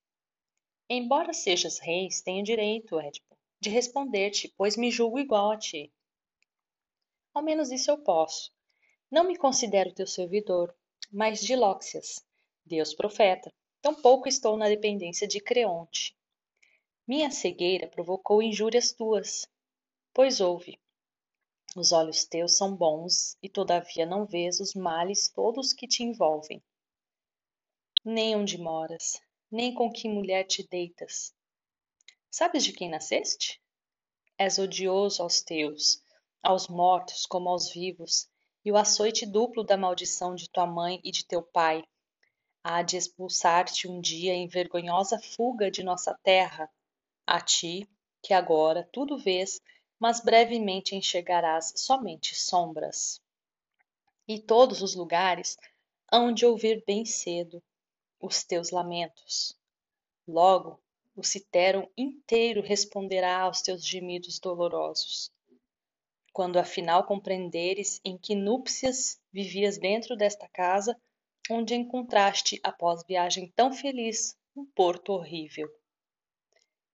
Embora sejas reis, tenho direito, Édipo, de responder-te, pois me julgo igual a ti. Ao menos isso eu posso. Não me considero teu servidor, mas de Lóxias, Deus profeta. Tampouco estou na dependência de Creonte. Minha cegueira provocou injúrias tuas. Pois ouve, os olhos teus são bons, e todavia não vês os males todos que te envolvem nem onde moras, nem com que mulher te deitas. Sabes de quem nasceste? És odioso aos teus, aos mortos como aos vivos, e o açoite duplo da maldição de tua mãe e de teu pai há de expulsar-te um dia em vergonhosa fuga de nossa terra, a ti, que agora tudo vês, mas brevemente enxergarás somente sombras. e todos os lugares hão de ouvir bem cedo os teus lamentos. Logo, o citero inteiro responderá aos teus gemidos dolorosos. Quando afinal compreenderes em que núpcias vivias dentro desta casa, onde encontraste, após viagem tão feliz, um porto horrível.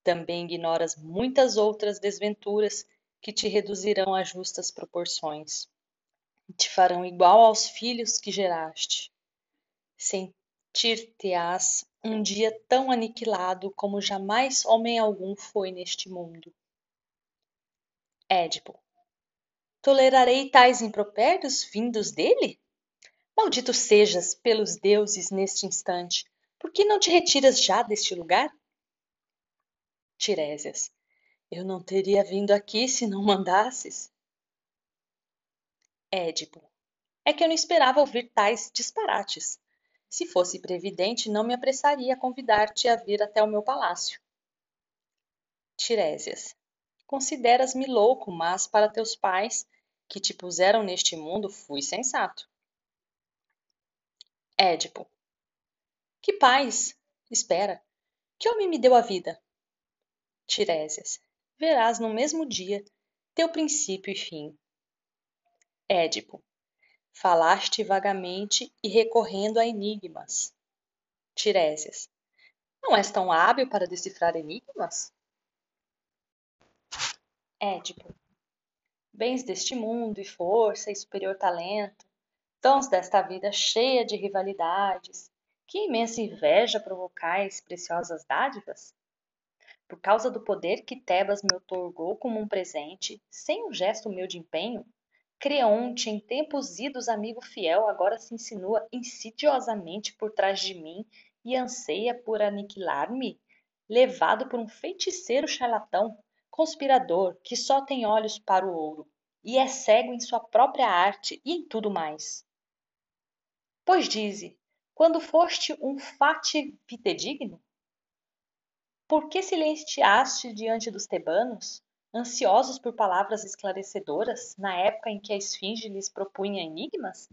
Também ignoras muitas outras desventuras que te reduzirão a justas proporções e te farão igual aos filhos que geraste. Sentir-te-ás um dia tão aniquilado como jamais homem algum foi neste mundo. Édipo. Tolerarei tais impropérios vindos dele? Maldito sejas pelos deuses neste instante. Por que não te retiras já deste lugar? Tiresias. Eu não teria vindo aqui se não mandasses. Édipo. É que eu não esperava ouvir tais disparates. Se fosse previdente, não me apressaria a convidar-te a vir até o meu palácio. Tiresias. Consideras-me louco, mas para teus pais, que te puseram neste mundo, fui sensato. Édipo. Que pais? Espera. Que homem me deu a vida? Tiresias. Verás no mesmo dia teu princípio e fim. Édipo. Falaste vagamente e recorrendo a enigmas. Tiresias. Não és tão hábil para decifrar enigmas? Édipo. Bens deste mundo e força e superior talento, dons desta vida cheia de rivalidades, que imensa inveja provocais preciosas dádivas? Por causa do poder que Tebas me otorgou como um presente, sem um gesto meu de empenho, Creonte, em tempos idos amigo fiel, agora se insinua insidiosamente por trás de mim e anseia por aniquilar-me, levado por um feiticeiro charlatão, conspirador, que só tem olhos para o ouro, e é cego em sua própria arte e em tudo mais. Pois dize, quando foste um fati vitedigno? Por que silenciaste diante dos tebanos? ansiosos por palavras esclarecedoras na época em que a esfinge lhes propunha enigmas?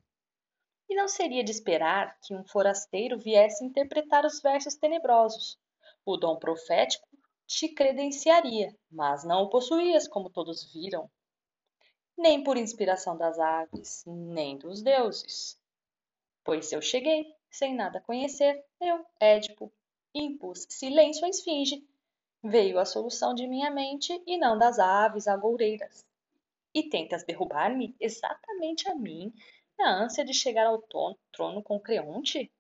E não seria de esperar que um forasteiro viesse interpretar os versos tenebrosos. O dom profético te credenciaria, mas não o possuías, como todos viram. Nem por inspiração das aves, nem dos deuses. Pois eu cheguei, sem nada conhecer, eu, Édipo, impus silêncio à esfinge Veio a solução de minha mente e não das aves agoureiras. E tentas derrubar-me exatamente a mim, na ânsia de chegar ao trono com Creonte?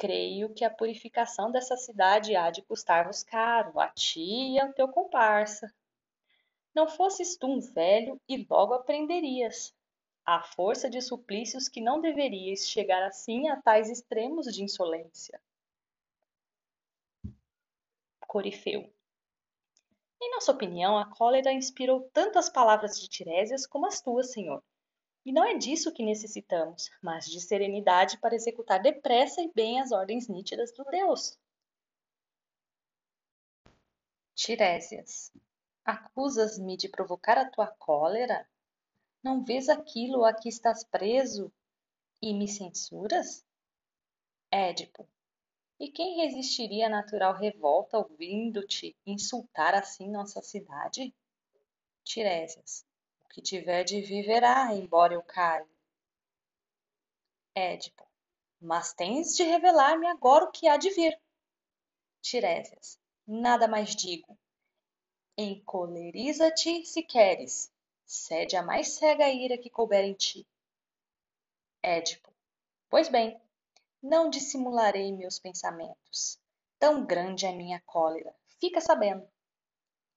Creio que a purificação dessa cidade há de custar-vos caro, a ti e ao teu comparsa. Não fosses tu um velho e logo aprenderias, à força de suplícios que não deveríeis chegar assim a tais extremos de insolência. Corifeu. Em nossa opinião, a cólera inspirou tanto as palavras de Tiresias como as tuas, Senhor. E não é disso que necessitamos, mas de serenidade para executar depressa e bem as ordens nítidas do Deus. Tiresias, acusas-me de provocar a tua cólera? Não vês aquilo a que estás preso e me censuras? Édipo, e quem resistiria à natural revolta ouvindo-te insultar assim nossa cidade? Tiresias. Que tiver de viverá, embora eu cale. Édipo. Mas tens de revelar-me agora o que há de vir. Tiresias. Nada mais digo. Encoleriza-te se queres. Cede a mais cega ira que couber em ti. Édipo. Pois bem, não dissimularei meus pensamentos. Tão grande é minha cólera. Fica sabendo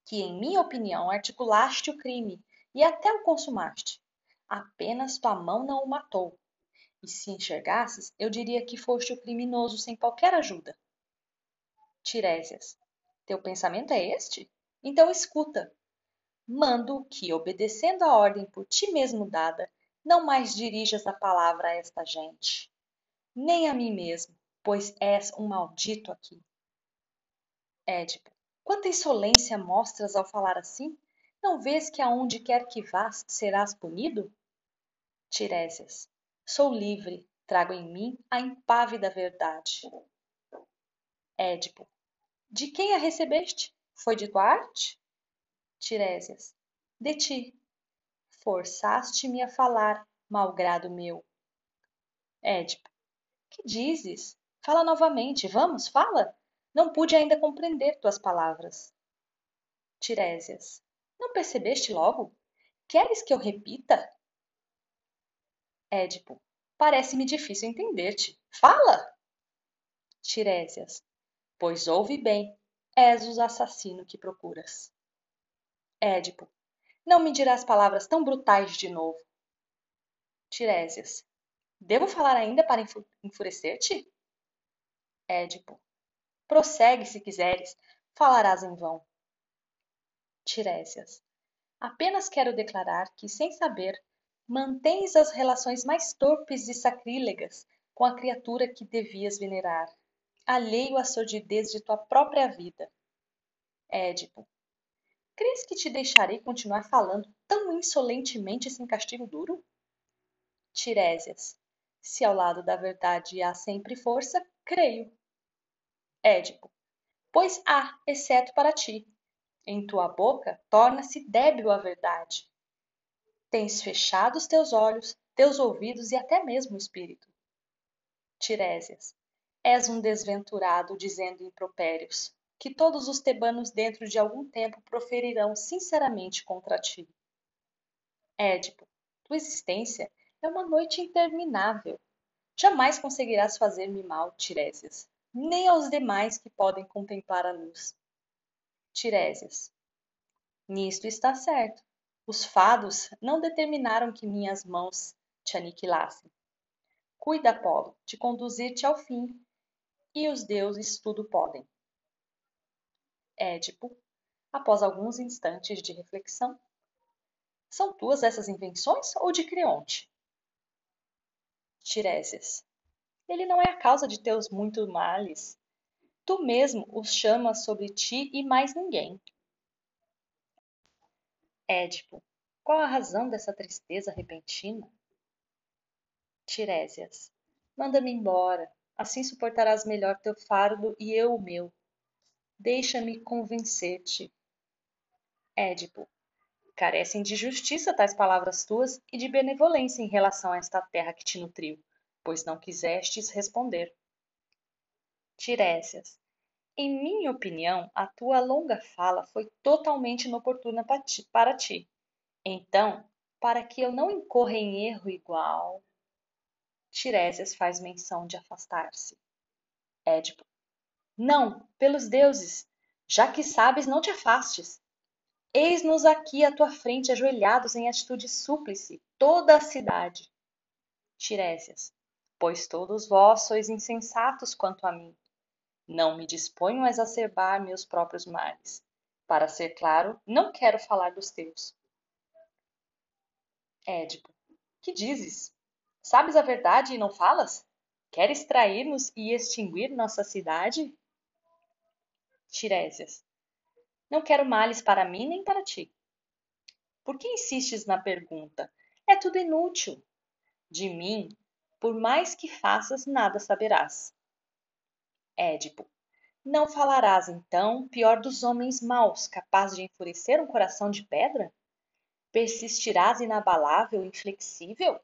que, em minha opinião, articulaste o crime e até o consumaste. Apenas tua mão não o matou. E se enxergasses, eu diria que foste o criminoso sem qualquer ajuda. Tiresias, teu pensamento é este? Então escuta. Mando que, obedecendo a ordem por ti mesmo dada, não mais dirijas a palavra a esta gente nem a mim mesmo, pois és um maldito aqui. Édipo, quanta insolência mostras ao falar assim? Não vês que aonde quer que vás serás punido? Tiresias. Sou livre, trago em mim a impávida verdade. Édipo. De quem a recebeste? Foi de tua arte? Tiresias. De ti. Forçaste-me a falar, malgrado meu. Édipo. Que dizes? Fala novamente, vamos, fala. Não pude ainda compreender tuas palavras. Tiresias. Não percebeste logo? Queres que eu repita? Édipo. Parece-me difícil entender-te. Fala! Tiresias. Pois ouve bem, és o assassino que procuras. Édipo. Não me dirás palavras tão brutais de novo. Tiresias. Devo falar ainda para enfurecer-te? Édipo. Prossegue se quiseres, falarás em vão. Tiresias. Apenas quero declarar que, sem saber, mantens as relações mais torpes e sacrílegas com a criatura que devias venerar, alheio à sordidez de tua própria vida. Édipo. Crês que te deixarei continuar falando tão insolentemente sem castigo duro? Tiresias. Se ao lado da verdade há sempre força, creio. Édipo. Pois há, exceto para ti. Em tua boca torna-se débil a verdade. Tens fechado os teus olhos, teus ouvidos e até mesmo o espírito. Tiresias. És um desventurado dizendo impropérios, que todos os tebanos dentro de algum tempo proferirão sinceramente contra ti. Édipo. Tua existência é uma noite interminável. Jamais conseguirás fazer-me mal, Tiresias, nem aos demais que podem contemplar a luz. Tiresias. Nisto está certo. Os fados não determinaram que minhas mãos te aniquilassem. Cuida, Apolo, de conduzir-te ao fim, e os deuses tudo podem. Édipo, após alguns instantes de reflexão. São tuas essas invenções ou de Creonte? Tiresias. Ele não é a causa de teus muitos males. Tu mesmo os chamas sobre ti e mais ninguém. Édipo. Qual a razão dessa tristeza repentina? Tiresias. Manda-me embora, assim suportarás melhor teu fardo e eu o meu. Deixa-me convencer-te. Édipo. Carecem de justiça tais palavras tuas e de benevolência em relação a esta terra que te nutriu, pois não quisestes responder. Tiresias. Em minha opinião, a tua longa fala foi totalmente inoportuna para ti. Então, para que eu não incorra em erro igual. Tiresias faz menção de afastar-se. Édipo. Não, pelos deuses! Já que sabes, não te afastes. Eis-nos aqui à tua frente, ajoelhados em atitude súplice, toda a cidade. Tiresias. Pois todos vós sois insensatos quanto a mim. Não me disponho a exacerbar meus próprios males. Para ser claro, não quero falar dos teus. Édipo. Que dizes? Sabes a verdade e não falas? Queres trair-nos e extinguir nossa cidade? Tiresias. Não quero males para mim nem para ti. Por que insistes na pergunta? É tudo inútil. De mim, por mais que faças, nada saberás. Édipo. Não falarás, então, pior dos homens maus, capaz de enfurecer um coração de pedra? Persistirás inabalável, inflexível?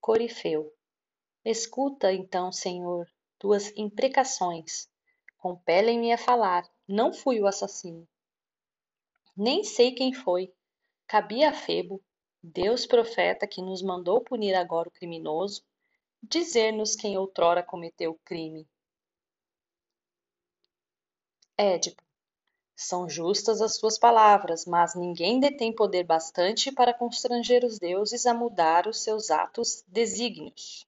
Corifeu. Escuta, então, Senhor, tuas imprecações, compelem-me a falar, não fui o assassino. Nem sei quem foi. Cabia a Febo, Deus profeta que nos mandou punir agora o criminoso, dizer-nos quem outrora cometeu o crime. Édipo. São justas as tuas palavras, mas ninguém detém poder bastante para constranger os deuses a mudar os seus atos desígnios.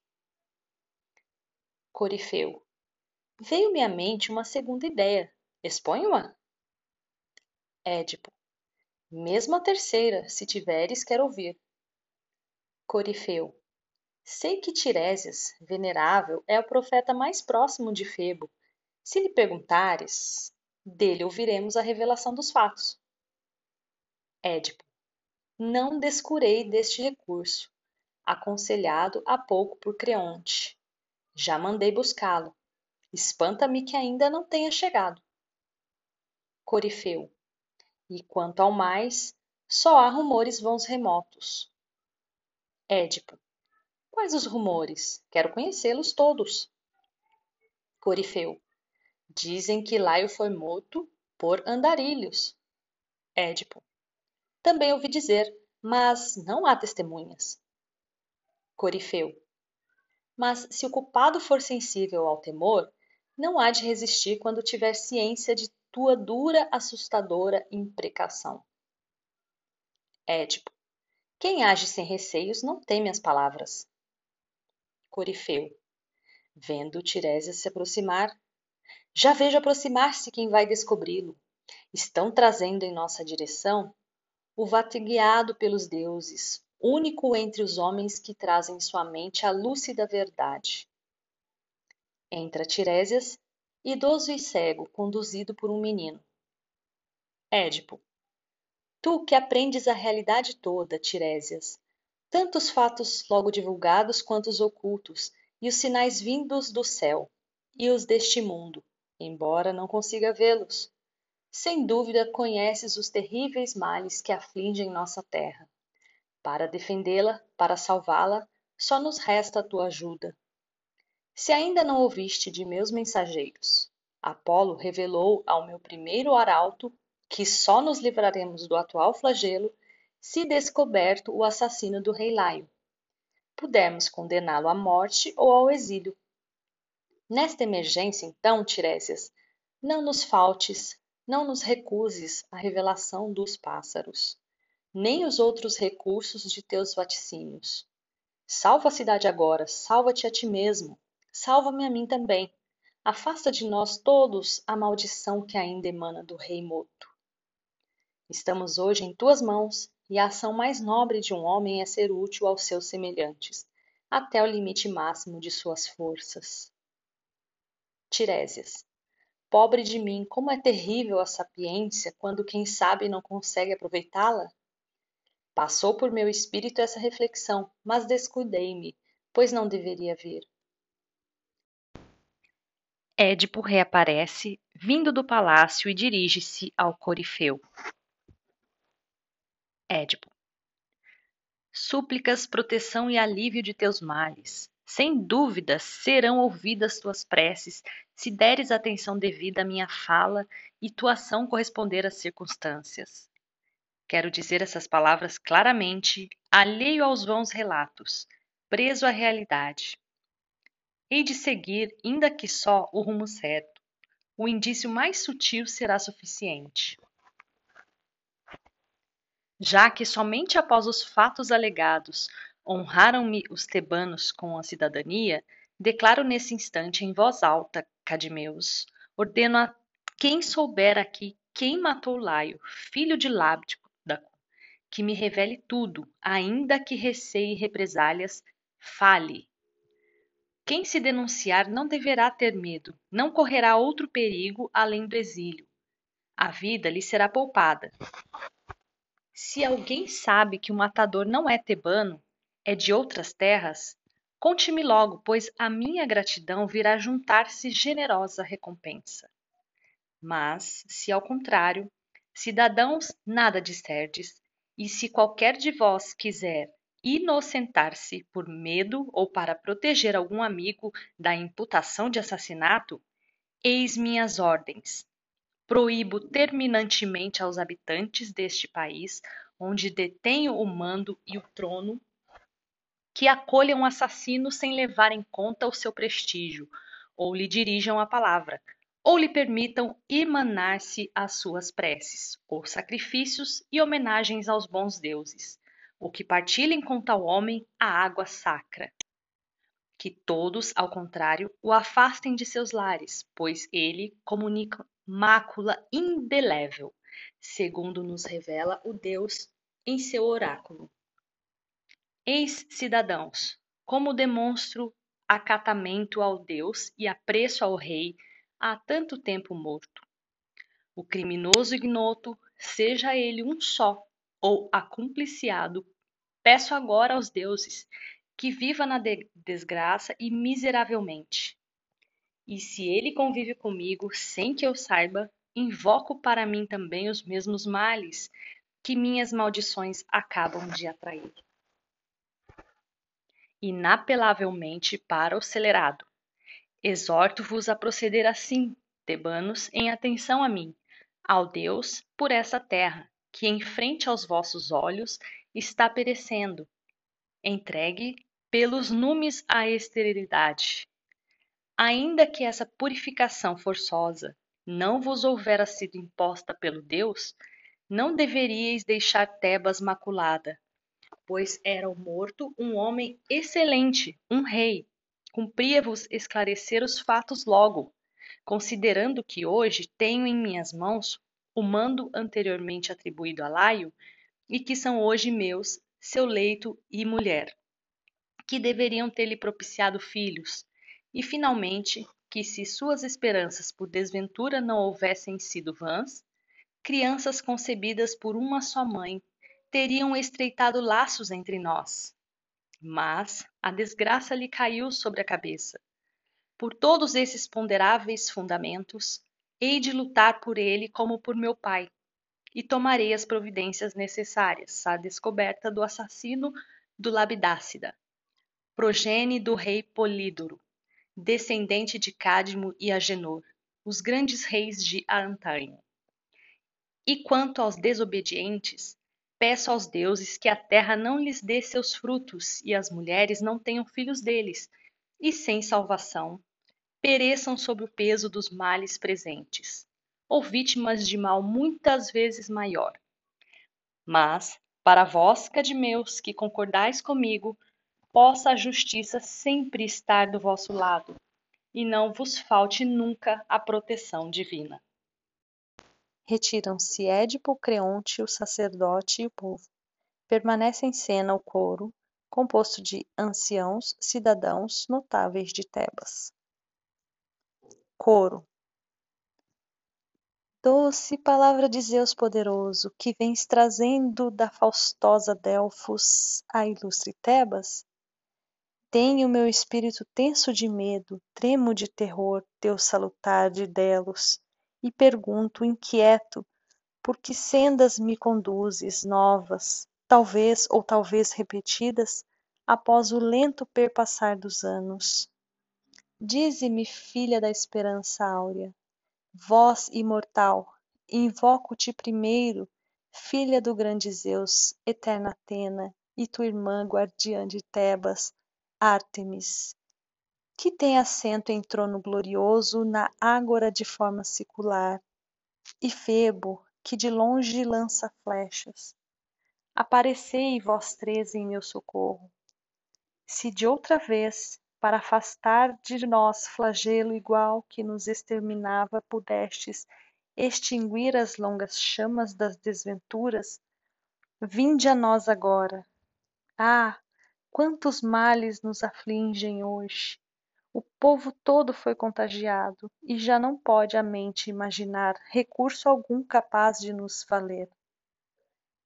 Corifeu. Veio-me à mente uma segunda ideia. Exponho-a? Édipo. Mesmo a terceira, se tiveres, quero ouvir. Corifeu. Sei que Tiresias, venerável, é o profeta mais próximo de Febo. Se lhe perguntares, dele ouviremos a revelação dos fatos. Édipo. não descurei deste recurso, aconselhado há pouco por Creonte. Já mandei buscá-lo. Espanta-me que ainda não tenha chegado. Corifeu. E quanto ao mais, só há rumores vãos remotos. Édipo. Quais os rumores? Quero conhecê-los todos. Corifeu. Dizem que Laio foi morto por andarilhos. Édipo. Também ouvi dizer, mas não há testemunhas. Corifeu. Mas se o culpado for sensível ao temor, não há de resistir quando tiver ciência de tua dura, assustadora imprecação. Édipo. Quem age sem receios não teme as palavras. Corifeu. Vendo Tiresias se aproximar, já vejo aproximar-se quem vai descobri-lo. Estão trazendo em nossa direção o vatigueado pelos deuses, único entre os homens que trazem em sua mente a lúcida verdade. Entra Tiresias, idoso e cego, conduzido por um menino. Édipo. Tu que aprendes a realidade toda, Tiresias, tanto os fatos logo divulgados quanto os ocultos, e os sinais vindos do céu, e os deste mundo, embora não consiga vê-los. Sem dúvida conheces os terríveis males que afligem nossa terra. Para defendê-la, para salvá-la, só nos resta a tua ajuda. Se ainda não ouviste de meus mensageiros, Apolo revelou ao meu primeiro arauto que só nos livraremos do atual flagelo se descoberto o assassino do rei Laio. Pudermos condená-lo à morte ou ao exílio, Nesta emergência, então, Tiresias, não nos faltes, não nos recuses a revelação dos pássaros, nem os outros recursos de teus vaticínios. Salva a cidade agora, salva-te a ti mesmo, salva-me a mim também. Afasta de nós todos a maldição que ainda emana do rei Moto. Estamos hoje em tuas mãos, e a ação mais nobre de um homem é ser útil aos seus semelhantes, até o limite máximo de suas forças. Tiresias. Pobre de mim, como é terrível a sapiência quando quem sabe não consegue aproveitá-la? Passou por meu espírito essa reflexão, mas descuidei-me, pois não deveria vir. Édipo reaparece, vindo do palácio e dirige-se ao Corifeu. Édipo. Súplicas, proteção e alívio de teus males. Sem dúvida serão ouvidas tuas preces, se deres atenção devida à minha fala e tua ação corresponder às circunstâncias. Quero dizer essas palavras claramente, alheio aos vãos relatos, preso à realidade. Hei de seguir, ainda que só, o rumo certo. O indício mais sutil será suficiente. Já que somente após os fatos alegados honraram-me os tebanos com a cidadania, declaro nesse instante em voz alta, Cadimeus, ordeno a quem souber aqui quem matou Laio, filho de Lábdico, que me revele tudo, ainda que receie represálias, fale. Quem se denunciar não deverá ter medo, não correrá outro perigo além do exílio. A vida lhe será poupada. Se alguém sabe que o matador não é tebano, é de outras terras, conte-me logo, pois a minha gratidão virá juntar-se generosa recompensa. Mas, se ao contrário, cidadãos, nada disserdes, e se qualquer de vós quiser inocentar-se por medo ou para proteger algum amigo da imputação de assassinato, eis minhas ordens. Proíbo terminantemente aos habitantes deste país, onde detenho o mando e o trono, que acolham um assassino sem levar em conta o seu prestígio, ou lhe dirijam a palavra, ou lhe permitam emanar-se as suas preces, ou sacrifícios e homenagens aos bons deuses, ou que partilhem com tal homem a água sacra. Que todos, ao contrário, o afastem de seus lares, pois ele comunica mácula indelével, segundo nos revela o Deus em seu oráculo. Eis, cidadãos, como demonstro acatamento ao Deus e apreço ao Rei há tanto tempo morto. O criminoso ignoto, seja ele um só ou acumpliciado, peço agora aos deuses que viva na de desgraça e miseravelmente. E se ele convive comigo sem que eu saiba, invoco para mim também os mesmos males que minhas maldições acabam de atrair. Inapelavelmente para o celerado. Exorto-vos a proceder assim, tebanos, em atenção a mim, ao Deus por essa terra, que em frente aos vossos olhos está perecendo, entregue pelos numes à esterilidade. Ainda que essa purificação forçosa não vos houvera sido imposta pelo Deus, não deveríeis deixar Tebas maculada, pois era o morto um homem excelente, um rei. Cumpria-vos esclarecer os fatos logo, considerando que hoje tenho em minhas mãos o mando anteriormente atribuído a Laio e que são hoje meus seu leito e mulher que deveriam ter-lhe propiciado filhos, e finalmente que se suas esperanças por desventura não houvessem sido vãs, crianças concebidas por uma só mãe teriam estreitado laços entre nós. Mas a desgraça lhe caiu sobre a cabeça. Por todos esses ponderáveis fundamentos, hei de lutar por ele como por meu pai, e tomarei as providências necessárias à descoberta do assassino do Labidácida, progenie do rei Polídoro, descendente de Cadmo e Agenor, os grandes reis de Antaim. E quanto aos desobedientes, peço aos deuses que a terra não lhes dê seus frutos e as mulheres não tenham filhos deles, e sem salvação, pereçam sob o peso dos males presentes, ou vítimas de mal muitas vezes maior. Mas, para vós, cadmeus, que concordais comigo, possa a justiça sempre estar do vosso lado, e não vos falte nunca a proteção divina. Retiram-se Édipo, Creonte, o sacerdote e o povo. Permanece em cena o coro, composto de anciãos, cidadãos notáveis de Tebas. Coro. Doce palavra de Zeus poderoso, que vens trazendo da faustosa Delfos a ilustre Tebas, tenho meu espírito tenso de medo, tremo de terror, teu salutar de Delos, e pergunto, inquieto, por que sendas me conduzes, novas, talvez ou talvez repetidas, após o lento perpassar dos anos. Dize-me, filha da esperança áurea, voz imortal, invoco-te primeiro, filha do grande Zeus, eterna Atena, e tua irmã guardiã de Tebas, Ártemis, que tem assento em trono glorioso na ágora de forma circular, e Febo, que de longe lança flechas. Aparecei vós três em meu socorro. Se de outra vez, para afastar de nós flagelo igual que nos exterminava, pudestes extinguir as longas chamas das desventuras, vinde a nós agora. Ah, Quantos males nos afligem hoje! O povo todo foi contagiado, e já não pode a mente imaginar recurso algum capaz de nos valer.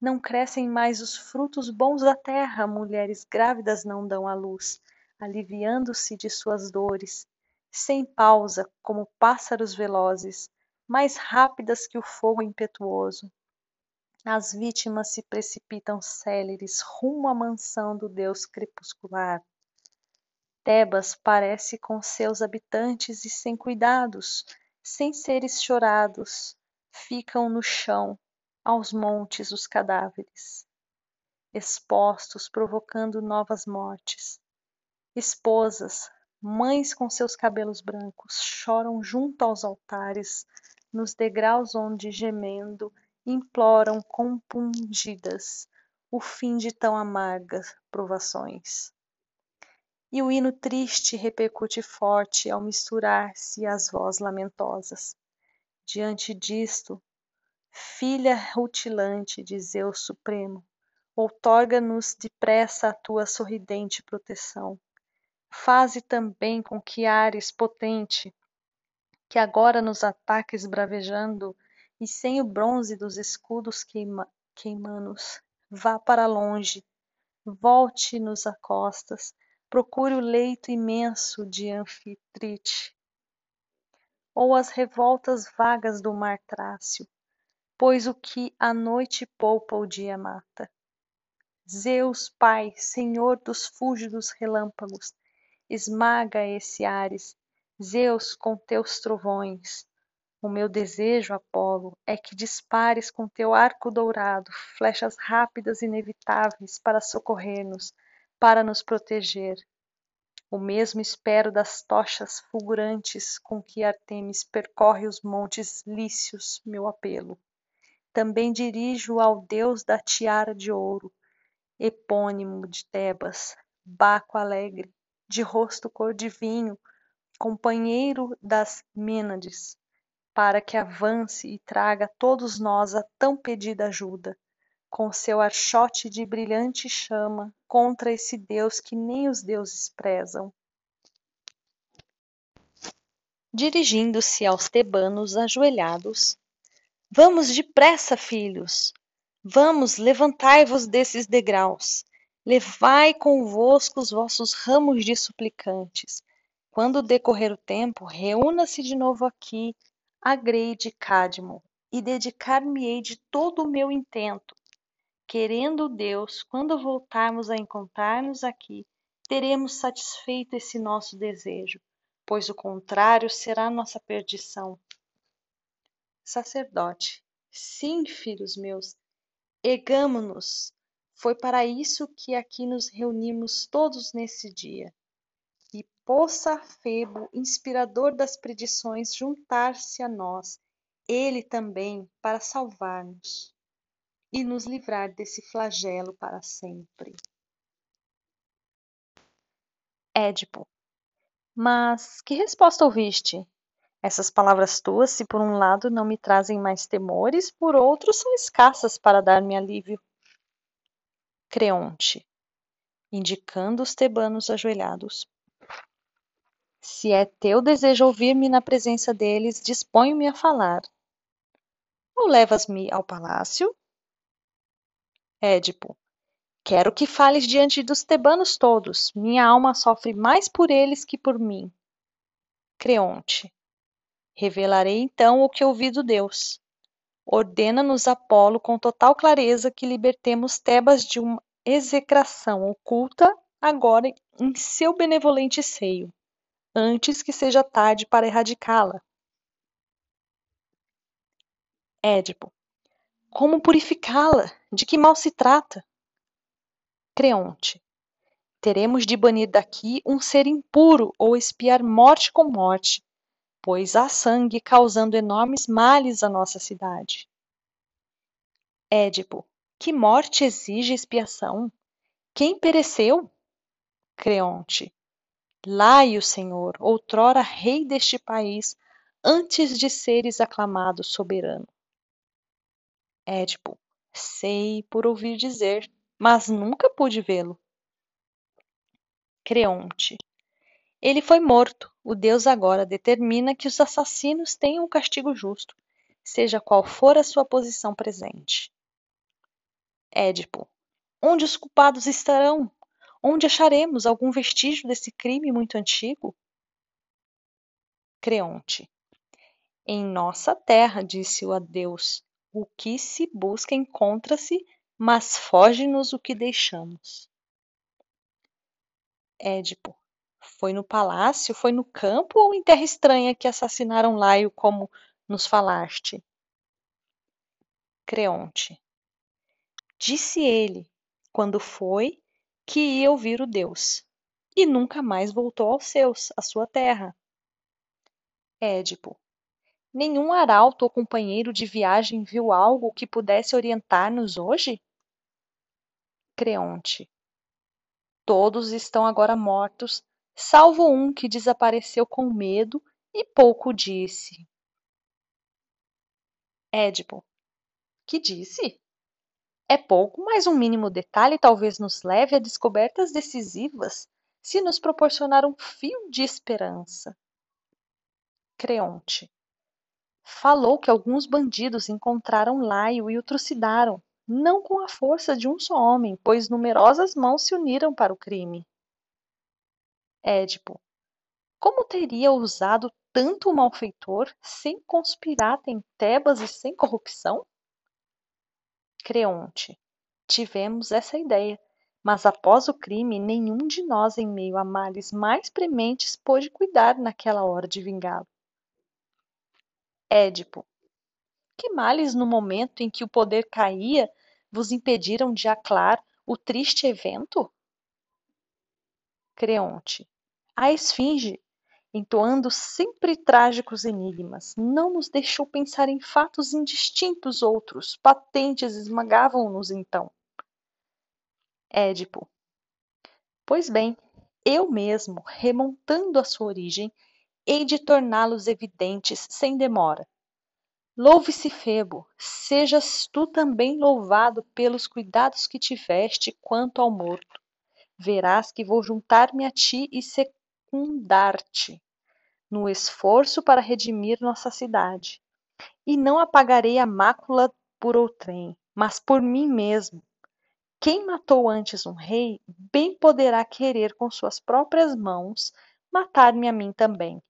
Não crescem mais os frutos bons da terra, mulheres grávidas não dão à luz, aliviando-se de suas dores, sem pausa, como pássaros velozes, mais rápidas que o fogo impetuoso. As vítimas se precipitam céleres rumo à mansão do deus crepuscular. Tebas parece com seus habitantes e sem cuidados, sem seres chorados, ficam no chão, aos montes os cadáveres, expostos, provocando novas mortes. Esposas, mães com seus cabelos brancos, choram junto aos altares, nos degraus onde, gemendo, imploram compungidas o fim de tão amargas provações. E o hino triste repercute forte ao misturar-se às vozes lamentosas. Diante disto, filha rutilante de Zeus Supremo, outorga-nos depressa a tua sorridente proteção. Faze também com que Ares potente, que agora nos ataques bravejando, e sem o bronze dos escudos queima, queimanos, vá para longe, volte nos acostas, procure o leito imenso de Anfitrite, ou as revoltas vagas do mar Trácio, pois o que a noite poupa o dia mata. Zeus, Pai, Senhor dos fúlgidos relâmpagos, esmaga esse Ares, Zeus com teus trovões. O meu desejo, Apolo, é que dispares com teu arco dourado flechas rápidas e inevitáveis para socorrer-nos, para nos proteger. O mesmo espero das tochas fulgurantes com que Artemis percorre os montes lícios meu apelo. Também dirijo ao deus da tiara de ouro, epônimo de Tebas, Baco alegre, de rosto cor de vinho, companheiro das Mênades, para que avance e traga a todos nós a tão pedida ajuda, com seu archote de brilhante chama contra esse Deus que nem os deuses prezam. Dirigindo-se aos tebanos ajoelhados, Vamos depressa, filhos, Vamos, levantai-vos desses degraus, levai convosco os vossos ramos de suplicantes. Quando decorrer o tempo, reúna-se de novo aqui a grei de Cádmo, e dedicar-me-ei de todo o meu intento. Querendo Deus, quando voltarmos a encontrar-nos aqui, teremos satisfeito esse nosso desejo, pois o contrário será nossa perdição. Sacerdote, sim, filhos meus, Ergamo-nos, foi para isso que aqui nos reunimos todos nesse dia. Possa Febo, inspirador das predições, juntar-se a nós, ele também, para salvar-nos e nos livrar desse flagelo para sempre. Édipo. Mas que resposta ouviste? Essas palavras tuas, se por um lado não me trazem mais temores, por outro são escassas para dar-me alívio. Creonte, indicando os tebanos ajoelhados. Se é teu desejo ouvir-me na presença deles, disponho-me a falar. Ou levas-me ao palácio? Édipo, quero que fales diante dos tebanos todos. Minha alma sofre mais por eles que por mim. Creonte, Revelarei então o que ouvi do Deus. Ordena-nos Apolo com total clareza que libertemos Tebas de uma execração oculta agora em seu benevolente seio, antes que seja tarde para erradicá-la. Édipo. Como purificá-la? De que mal se trata? Creonte. Teremos de banir daqui um ser impuro ou espiar morte com morte, pois há sangue causando enormes males à nossa cidade. Édipo, que morte exige expiação? Quem pereceu? Creonte, Laio, Senhor, outrora rei deste país, antes de seres aclamado soberano. Édipo, sei por ouvir dizer, mas nunca pude vê-lo. Creonte, ele foi morto. O Deus agora determina que os assassinos tenham um castigo justo, seja qual for a sua posição presente. Édipo. Onde os culpados estarão? Onde acharemos algum vestígio desse crime muito antigo? Creonte. Em nossa terra, disse-o a Deus, o que se busca encontra-se, mas foge-nos o que deixamos. Édipo. Foi no palácio, foi no campo ou em terra estranha que assassinaram Laio, como nos falaste? Creonte. Disse ele, quando foi, que ia ouvir o Deus, e nunca mais voltou aos seus, à sua terra. Édipo. Nenhum arauto ou companheiro de viagem viu algo que pudesse orientar-nos hoje? Creonte. Todos estão agora mortos salvo um que desapareceu com medo e pouco disse. Édipo. Que disse? É pouco, mas um mínimo detalhe talvez nos leve a descobertas decisivas, se nos proporcionar um fio de esperança. Creonte. Falou que alguns bandidos encontraram Laio e o trucidaram. não com a força de um só homem, pois numerosas mãos se uniram para o crime. Édipo, como teria ousado tanto malfeitor sem conspirar em Tebas e sem corrupção? Creonte, tivemos essa ideia, mas após o crime, nenhum de nós, em meio a males mais prementes, pôde cuidar naquela hora de vingá-lo. Édipo, que males no momento em que o poder caía vos impediram de aclar o triste evento? Creonte, a esfinge, entoando sempre trágicos enigmas, não nos deixou pensar em fatos indistintos outros, patentes esmagavam-nos então. Édipo. Pois bem, eu mesmo, remontando a sua origem, hei de torná-los evidentes sem demora. Louve-se Febo, sejas tu também louvado pelos cuidados que tiveste quanto ao morto. Verás que vou juntar-me a ti e secundar-te no esforço para redimir nossa cidade. E não apagarei a mácula por outrem, mas por mim mesmo. Quem matou antes um rei, bem poderá querer com suas próprias mãos matar-me a mim também.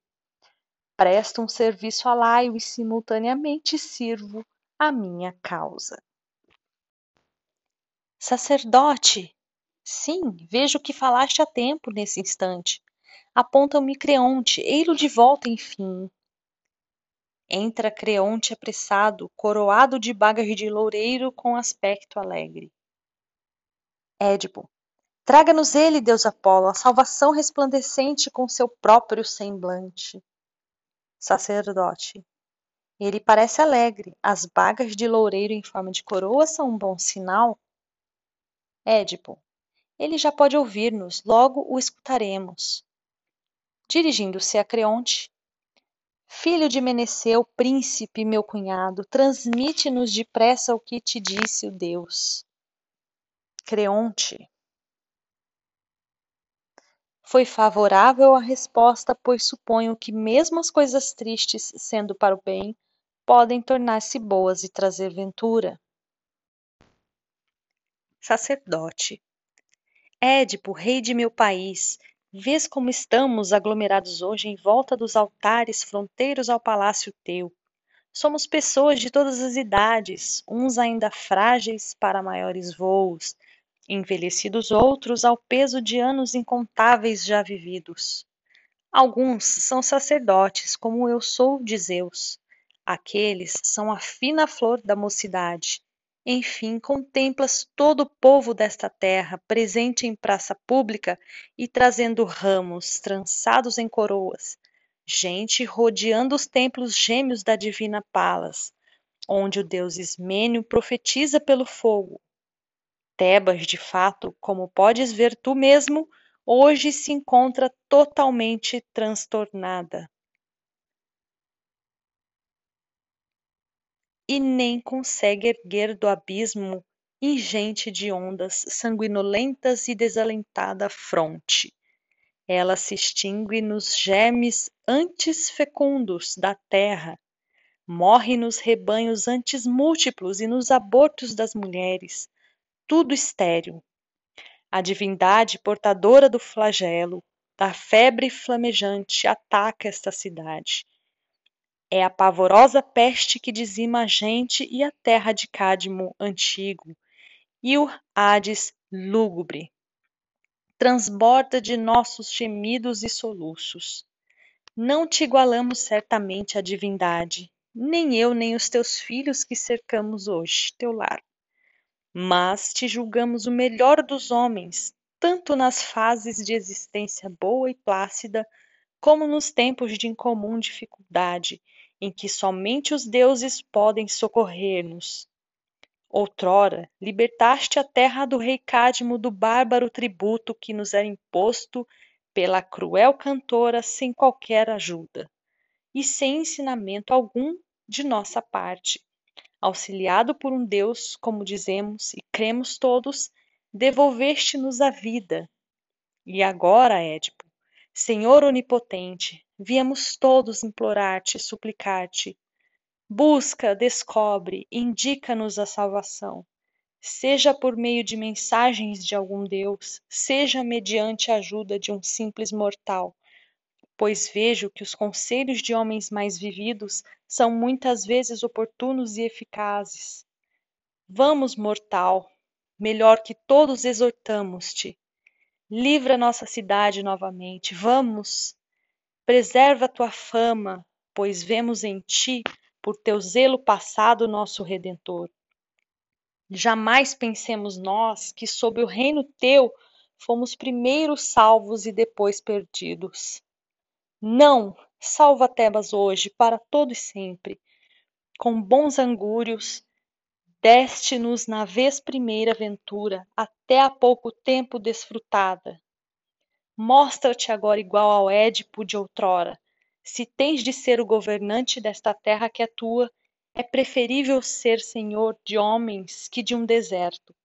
Presto um serviço alheio e simultaneamente sirvo a minha causa. Sacerdote! Sim, vejo que falaste a tempo nesse instante. Aponta-me Creonte, ei-lo de volta, enfim. Entra Creonte apressado, coroado de bagas de loureiro com aspecto alegre. Édipo, traga-nos ele, deus Apolo, a salvação resplandecente com seu próprio semblante. Sacerdote, ele parece alegre. As bagas de loureiro em forma de coroa são um bom sinal. Édipo, ele já pode ouvir-nos, logo o escutaremos. Dirigindo-se a Creonte, Filho de Meneceu, príncipe, meu cunhado, transmite-nos depressa o que te disse o Deus. Creonte. Foi favorável a resposta, pois suponho que mesmo as coisas tristes, sendo para o bem, podem tornar-se boas e trazer ventura. Sacerdote. Édipo, rei de meu país, vês como estamos aglomerados hoje em volta dos altares fronteiros ao palácio teu. Somos pessoas de todas as idades, uns ainda frágeis para maiores voos, envelhecidos outros ao peso de anos incontáveis já vividos. Alguns são sacerdotes, como eu sou de Zeus. Aqueles são a fina flor da mocidade. Enfim, contemplas todo o povo desta terra, presente em praça pública e trazendo ramos trançados em coroas, gente rodeando os templos gêmeos da divina Palas, onde o deus Ismênio profetiza pelo fogo, Tebas, de fato, como podes ver tu mesmo, hoje se encontra totalmente transtornada. E nem consegue erguer do abismo ingente de ondas sanguinolentas e desalentada fronte. Ela se extingue nos germes antes fecundos da terra, morre nos rebanhos antes múltiplos e nos abortos das mulheres, tudo estéril. A divindade portadora do flagelo, da febre flamejante, ataca esta cidade. É a pavorosa peste que dizima a gente e a terra de Cádmo antigo, e o Hades lúgubre. Transborda de nossos gemidos e soluços. Não te igualamos certamente à divindade, nem eu nem os teus filhos que cercamos hoje teu lar mas te julgamos o melhor dos homens, tanto nas fases de existência boa e plácida, como nos tempos de incomum dificuldade, em que somente os deuses podem socorrer-nos. Outrora, libertaste a terra do rei Cádmo do bárbaro tributo que nos era imposto pela cruel cantora sem qualquer ajuda, e sem ensinamento algum de nossa parte auxiliado por um Deus, como dizemos e cremos todos, devolveste-nos a vida. E agora, Édipo, Senhor onipotente, viemos todos implorar-te, suplicar-te. Busca, descobre, indica-nos a salvação. seja por meio de mensagens de algum Deus, seja mediante a ajuda de um simples mortal, pois vejo que os conselhos de homens mais vividos são muitas vezes oportunos e eficazes. Vamos, mortal, melhor que todos exortamos-te. Livra nossa cidade novamente. Vamos, preserva tua fama, pois vemos em ti, por teu zelo passado, nosso redentor. Jamais pensemos nós que sob o reino teu fomos primeiro salvos e depois perdidos. Não, salva Tebas hoje, para todo e sempre. Com bons angúrios, deste-nos na vez primeira ventura, até há pouco tempo desfrutada. Mostra-te agora igual ao Édipo de outrora. Se tens de ser o governante desta terra que é tua, é preferível ser senhor de homens que de um deserto.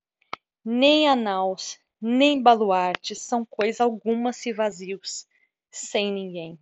Nem a naus, nem baluartes são coisa alguma se vazios, sem ninguém.